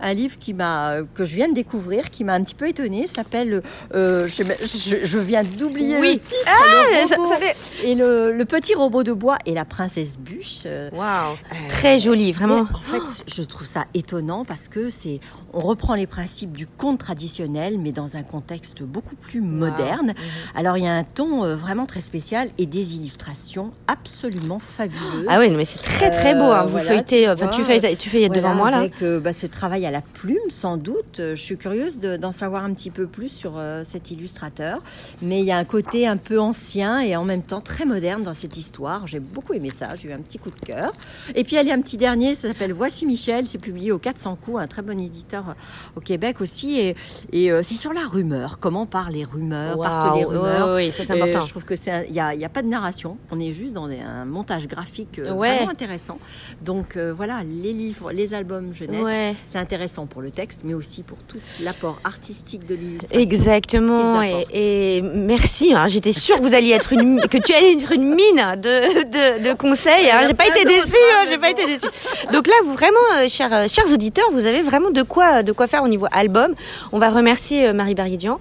un livre qui m'a que je viens de découvrir, qui m'a un petit peu étonnée, s'appelle. je, je- je viens d'oublier Oui. le titre. le ça- robot ça fait- et le, le petit robot de bois et la princesse bûche. Waouh, très joli joli, vraiment. En fait, je trouve ça étonnant parce que c'est, on reprend les principes du conte traditionnel, mais dans un contexte beaucoup plus moderne. Mhm. Alors il y a un ton euh, vraiment très spécial et des illustrations absolument fabuleuses. Ah oui, mais c'est très très beau. hein. Euh, Vous voilà, feuilletez, tu enfin tu vois, feuillettes, tu feuillettes devant Voilà, moi là. Avec euh, bah, ce travail à la plume, sans doute. Euh, Je suis curieuse de- d'en savoir un petit peu plus sur euh, cet illustrateur. Mais il y a un côté un peu ancien et en même temps très moderne dans cette histoire. J'ai beaucoup aimé ça. J'ai eu un petit coup de cœur. Et puis il y a un petit dernier, ça s'appelle Voici Michel. C'est publié au 400 coups, un très bon éditeur euh, au Québec aussi. Et, et euh, c'est sur la rumeur. Comment parlent les rumeurs, partent les rumeurs. oui, oui, ça c'est important. je trouve que c'est il y a, il y a pas de narration. On est juste dans des- un montage graphique euh, Ouais. vraiment intéressant. Donc euh, voilà, les livres, les albums jeunesse, Ouais. c'est intéressant pour le texte, mais aussi pour tout l'apport artistique de l'illustration. Exactement. Et, merci. hein, J'étais sûre que vous alliez être une, que tu allais être une mine de, de, de conseils. hein. J'ai pas été déçue. hein, hein, mais J'ai pas été déçue. Donc là, vous vraiment, euh, chers, euh, chers auditeurs, vous avez vraiment de quoi, de quoi faire au niveau album. On va remercier euh, Marie Barguidian.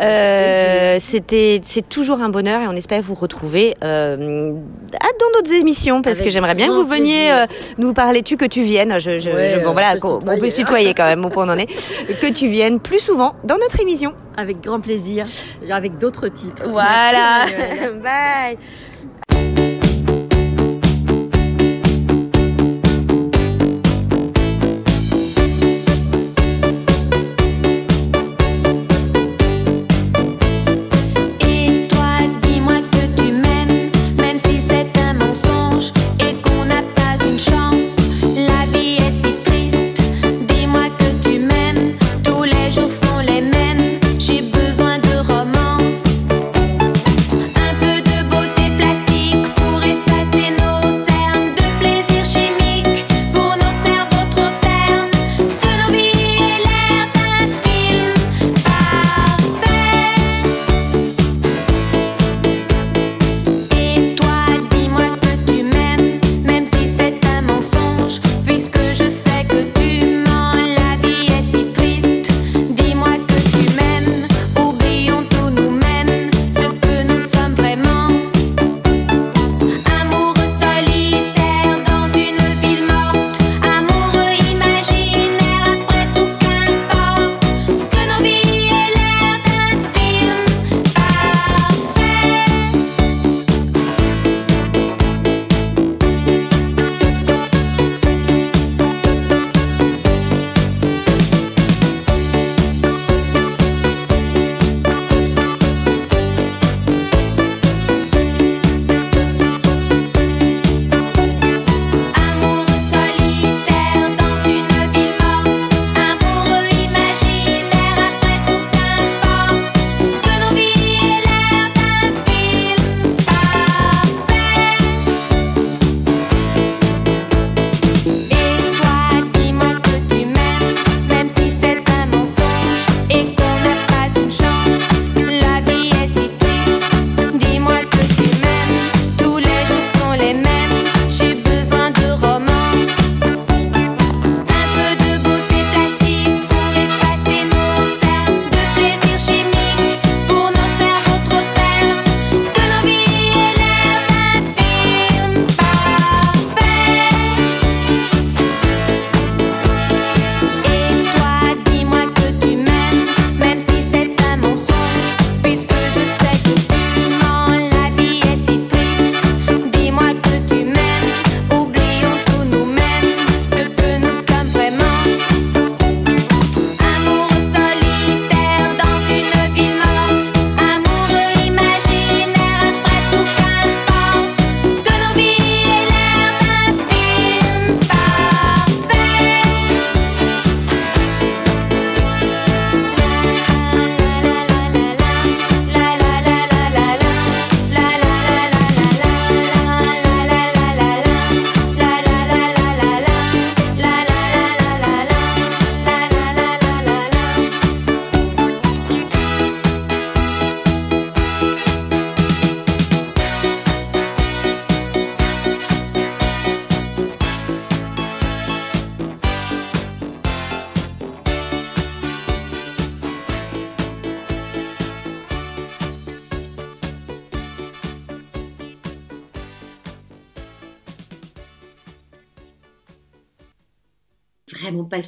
Euh, c'était, c'est toujours un bonheur et on espère vous retrouver euh, dans d'autres émissions parce Avec que j'aimerais bien que vous veniez euh, nous parler. Tu que tu viennes. Je, je, Ouais, je- bon on voilà, peut on peut se tutoyer quand même. Au point on en est. Que tu viennes plus souvent dans notre émission. Avec grand plaisir, avec d'autres titres. Voilà. Merci. Bye.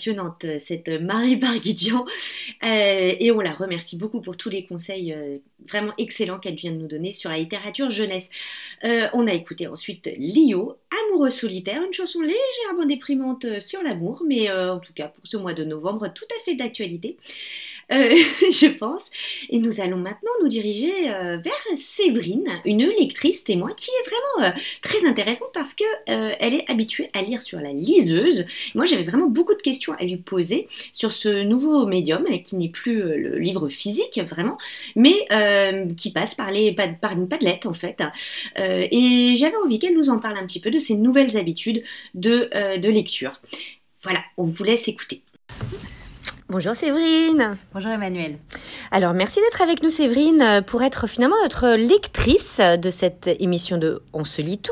Euh, cette Marie Barguidian. Euh, et on la remercie beaucoup pour tous les conseils euh, vraiment excellents qu'elle vient de nous donner sur la littérature jeunesse. On a écouté ensuite Lio, Amoureux solitaire, une chanson légèrement déprimante sur l'amour, mais en tout cas pour ce mois de novembre, tout à fait d'actualité, je pense. Et nous allons maintenant nous diriger euh, vers Séverine, une lectrice témoin qui est vraiment euh, très intéressante parce que euh, elle est habituée à lire sur la liseuse. Moi, j'avais vraiment beaucoup de questions à lui poser sur ce nouveau médium euh, qui n'est plus euh, le livre physique vraiment, mais euh, qui passe par les par une padlette en fait. Euh, et j'avais envie qu'elle nous en parle un petit peu de ses nouvelles habitudes de, euh, de lecture. Voilà, on vous laisse écouter. Bonjour Séverine. Bonjour Emmanuel. Alors merci d'être avec nous Séverine euh, pour être finalement notre lectrice de cette émission de On se lit tout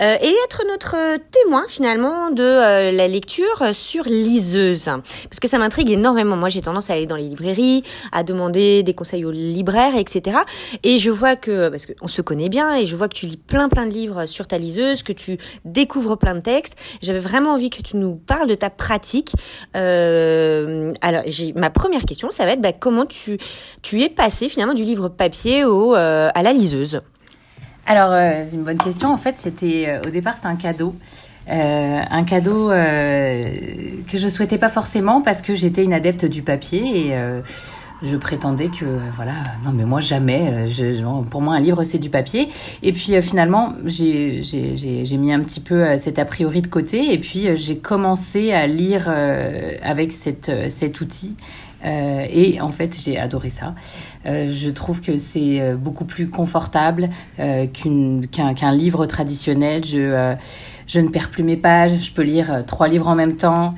euh, et être notre témoin finalement de euh, la lecture sur liseuse parce que ça m'intrigue énormément. Moi j'ai tendance à aller dans les librairies, à demander des conseils aux libraires etc. Et je vois que parce qu'on se connaît bien et je vois que tu lis plein plein de livres sur ta liseuse, que tu découvres plein de textes. J'avais vraiment envie que tu nous parles de ta pratique. Euh, alors j'ai ma première question ça va être bah, comment tu es passé finalement du livre papier euh, à la liseuse? Alors, euh, c'est une bonne question. En fait, c'était euh, au départ, c'était un cadeau. Un cadeau que je souhaitais pas forcément parce que j'étais une adepte du papier je prétendais que euh, voilà non mais moi jamais euh, je, pour moi un livre c'est du papier et puis euh, finalement j'ai j'ai- mis un petit peu cet a priori de côté et puis j'ai commencé à lire avec cette, cet outil Euh, et en fait, j'ai adoré ça. Euh, je trouve que c'est beaucoup plus confortable euh, qu'un qu'un livre traditionnel. Je, je ne perds plus mes pages. Je peux lire trois livres en même temps.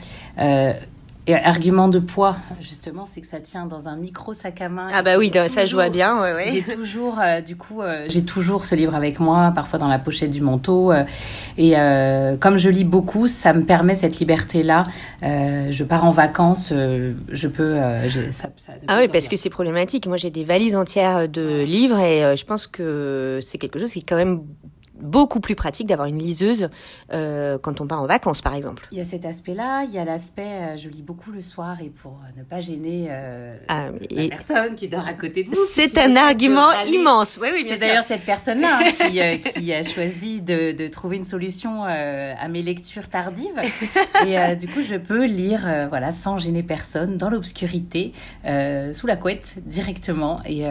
Et argument de poids, justement, c'est que ça tient dans un micro sac à main. Ah bah oui, ça je vois Toujours- bien, ouais, j'ai ouais. toujours, euh, du coup, euh, j'ai toujours ce livre avec moi, parfois dans la pochette du manteau. euh, et comme je lis beaucoup, ça me permet cette liberté-là. Je pars en vacances, je peux. j'ai- ça, ça Ah oui, parce bien. que c'est problématique. Moi, j'ai des valises entières de livres et je pense que c'est quelque chose qui est quand même beaucoup plus pratique d'avoir une liseuse euh, quand on part en vacances, par exemple. Il y a cet aspect-là, il y a l'aspect, euh, je lis beaucoup le soir et pour euh, ne pas gêner euh, Ah, la personne qui dort à côté de vous. c'est un argument immense. Oui, oui, bien C'est d'ailleurs cette personne-là hein, qui, qui a choisi de, de trouver une solution à mes lectures tardives. Et du coup, je peux lire voilà, sans gêner personne, dans l'obscurité, sous la couette, directement. Et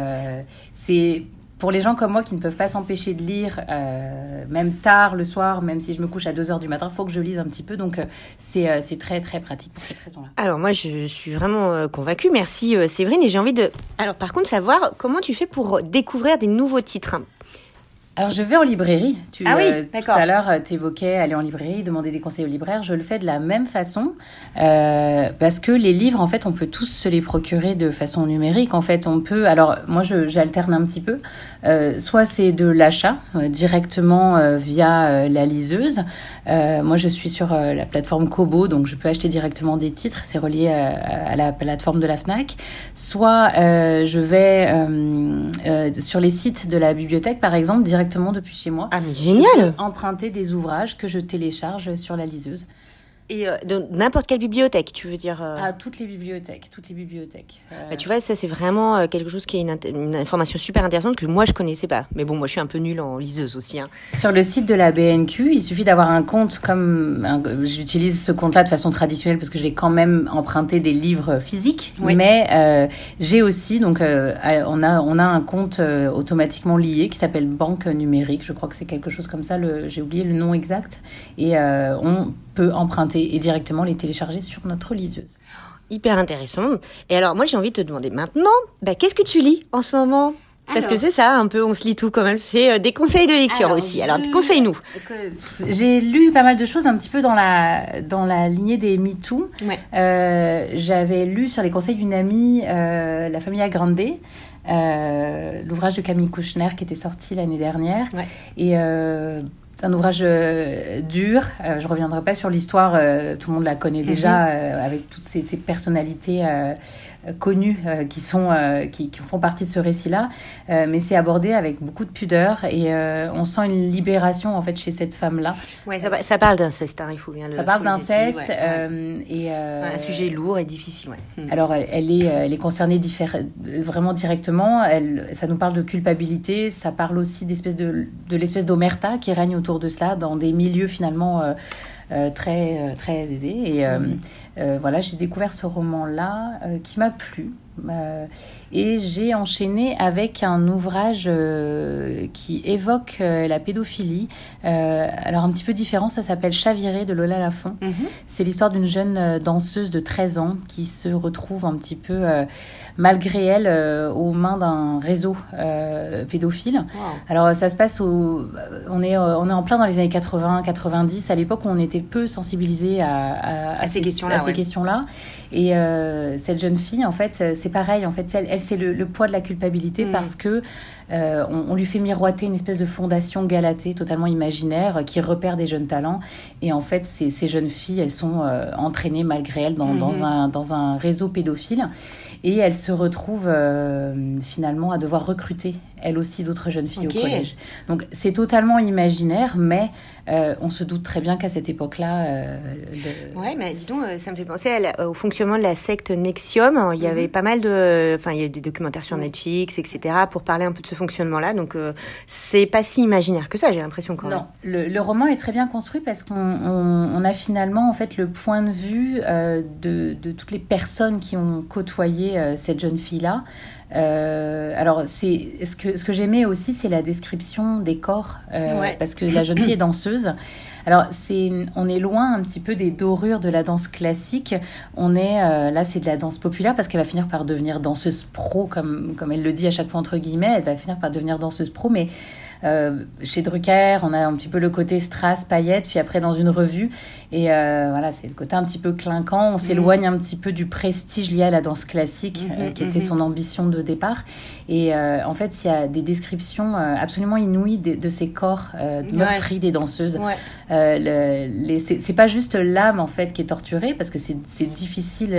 c'est pour les gens comme moi qui ne peuvent pas s'empêcher de lire, euh, même tard le soir, même si je me couche à 2 heures du matin, il faut que je lise un petit peu. Donc, euh, c'est euh, très, très pratique pour cette raison-là. Alors moi, je suis vraiment euh, convaincue. Merci euh, Séverine. Et j'ai envie de... Alors par contre, savoir comment tu fais pour découvrir des nouveaux titres. Alors, je vais en librairie. Tu, Ah oui, euh, d'accord. Tout à l'heure, tu évoquais aller en librairie, demander des conseils aux libraires. Je le fais de la même façon euh, parce que les livres, en fait, on peut tous se les procurer de façon numérique. En fait, on peut. Alors, moi, j'alterne un petit peu. Euh, soit c'est de l'achat euh, directement euh, via euh, la liseuse. Euh, moi, je suis sur euh, la plateforme Kobo, donc je peux acheter directement des titres. C'est relié à, à la plateforme de la Fnac. Soit euh, je vais euh, euh, sur les sites de la bibliothèque, par exemple, directement depuis chez moi. Ah mais génial Emprunter des ouvrages que je télécharge sur la liseuse. Et euh, n'importe quelle bibliothèque, tu veux dire euh, À toutes les bibliothèques, toutes les bibliothèques. Euh, bah, tu vois, ça c'est vraiment quelque chose qui est une, information super intéressante que moi je connaissais pas. Mais bon, moi je suis un peu nulle en liseuse aussi. Hein. Sur le site de la BNQ, il suffit d'avoir un compte comme j'utilise ce compte-là de façon traditionnelle parce que je vais quand même emprunter des livres physiques, Oui. mais j'ai aussi donc on a on a un compte automatiquement lié qui s'appelle banque numérique. Je crois que c'est quelque chose comme ça. J'ai oublié le nom exact et on peut emprunter et directement les télécharger sur notre liseuse. Hyper intéressant. Et alors moi j'ai envie de te demander maintenant, bah, qu'est-ce que tu lis en ce moment? Parce que Alors. c'est ça, un peu, on se lit tout quand même. C'est euh, des conseils de lecture Alors, aussi. je- Alors conseille-nous. Que- J'ai lu pas mal de choses un petit peu dans la, dans la lignée des MeToo. Ouais. Euh, J'avais lu sur les conseils d'une amie euh, La famille Grande, euh, l'ouvrage de Camille Kouchner qui était sorti l'année dernière. Ouais. Et euh, un ouvrage euh, dur. Euh, je reviendrai pas sur l'histoire, euh, tout le monde la connaît déjà, euh, avec toutes ces, ces personnalités connus euh, qui sont euh, qui, qui font partie de ce récit-là, Euh, mais c'est abordé avec beaucoup de pudeur et euh, on sent une libération en fait chez cette femme-là. Ouais, ça, ça parle d'inceste, hein, il faut bien le Ça parle dire, d'inceste ouais, ouais. et un sujet lourd et difficile. Ouais. Mm. Alors, elle est, elle est concernée vraiment directement. Elle, ça nous parle de culpabilité. Ça parle aussi d'espèce de, de l'espèce d'omerta qui règne autour de cela dans des milieux finalement très, euh, très aisés. Et euh, euh, voilà, j'ai découvert ce roman-là euh, qui m'a plu. Et j'ai enchaîné avec un ouvrage euh, qui évoque euh, la pédophilie. Euh, alors, un petit peu différent, ça s'appelle Chaviré de Lola Lafont. Mhm. C'est l'histoire d'une jeune danseuse de 13 ans qui se retrouve un petit peu, malgré elle, aux mains d'un réseau pédophile. Wow. Alors ça se passe au, on est, on est en plein dans les années 80, 90, à l'époque où on était peu sensibilisé à, à, À ces questions-là, à ces ouais. questions-là. Et euh, cette jeune fille, en fait, euh, c'est pareil. En fait, elle, elle c'est le, le poids de la culpabilité Mm. parce que euh, on, on lui fait miroiter une espèce de fondation galatée, totalement imaginaire, euh, qui repère des jeunes talents. Et en fait, ces, ces jeunes filles, elles sont euh, entraînées malgré elles dans, dans, un, dans un réseau pédophile. Et elles se retrouvent euh, finalement à devoir recruter, elles aussi, d'autres jeunes filles au collège. Donc c'est totalement imaginaire, mais euh, on se doute très bien qu'à cette époque-là, euh, Ouais, mais dis donc, euh, ça me fait penser la- au fonctionnement de la secte Nexium. Il y avait pas mal de, enfin, il y a des documentaires sur Mhm. Netflix, etc., pour parler un peu de ce fonctionnement-là. Donc, euh, c'est pas si imaginaire que ça, j'ai l'impression quand Non, le, le roman est très bien construit parce qu'on on- on a finalement en fait le point de vue euh, de, de toutes les personnes qui ont côtoyé cette jeune fille-là. Euh, alors, c'est ce que, ce que j'aimais aussi, c'est la description des corps, euh, Ouais. parce que la jeune fille est danseuse. Alors, c'est, on est loin un petit peu des dorures de la danse classique. On est euh, là, c'est de la danse populaire parce qu'elle va finir par devenir danseuse pro, comme, comme elle le dit à chaque fois entre guillemets. Elle va finir par devenir danseuse pro, mais euh, chez Drucker, on a un petit peu le côté strass, paillettes, puis après dans une revue. Et euh, voilà, c'est le côté un petit peu clinquant. On s'éloigne un petit peu du prestige lié à la danse classique, Mhm, euh, qui était mhm. son ambition de départ. Et euh, en fait, il y a des descriptions euh, absolument inouïes de, de ces corps euh, meurtris des danseuses. Ouais. Le- c'est pas juste l'âme en fait qui est torturée parce que c'est difficile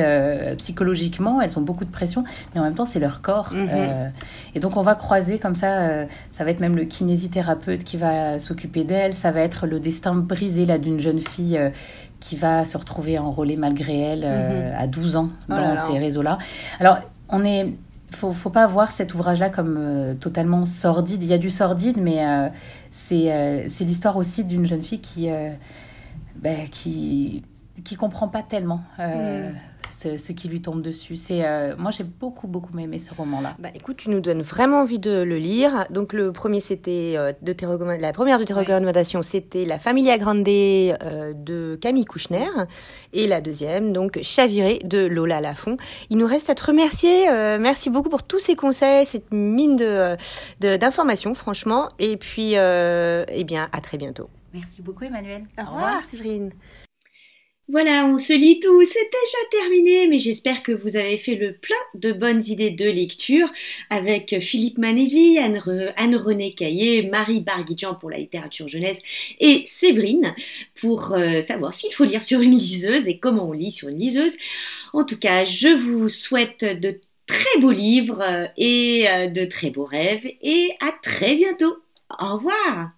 psychologiquement, elles ont beaucoup de pression, mais en même temps c'est leur corps. Mhm. Euh, et donc on va croiser comme ça, ça va être même le kinésithérapeute qui va s'occuper d'elle, ça va être le destin brisé là d'une jeune fille. Qui va se retrouver enrôlée malgré elle euh, à 12 ans Mhm. Oh dans là ces réseaux-là. Alors, on est, faut, faut pas voir cet ouvrage-là comme euh, totalement sordide. Il y a du sordide, mais euh, c'est euh, l'histoire aussi d'une jeune fille qui, ben, qui, qui comprend pas tellement Mm. Ce, ce qui lui tombe dessus. C'est, euh, moi, j'ai beaucoup, beaucoup aimé ce roman-là. Bah, écoute, tu nous donnes vraiment envie de le lire. Donc, le premier, c'était euh, de tes recommand- la première de tes recommandations, c'était La Familia Grande euh, de Camille Kouchner. Et la deuxième, donc, Chaviré de Lola Lafont. Il nous reste à te remercier. merci beaucoup pour tous ces conseils, cette mine de, d'informations, franchement. Et puis, eh bien, à très bientôt. Merci beaucoup, Emmanuel. Au revoir, Séverine. Voilà, on se lit tout, c'est déjà terminé, mais j'espère que vous avez fait le plein de bonnes idées de lecture avec Philippe Manévy, Anne- Anne-Renée Caillé, Marie Barguidjan pour la littérature jeunesse et Séverine pour euh, savoir s'il faut lire sur une liseuse et comment on lit sur une liseuse. En tout cas, je vous souhaite de très beaux livres euh, et euh, de très beaux rêves et à très bientôt. Au revoir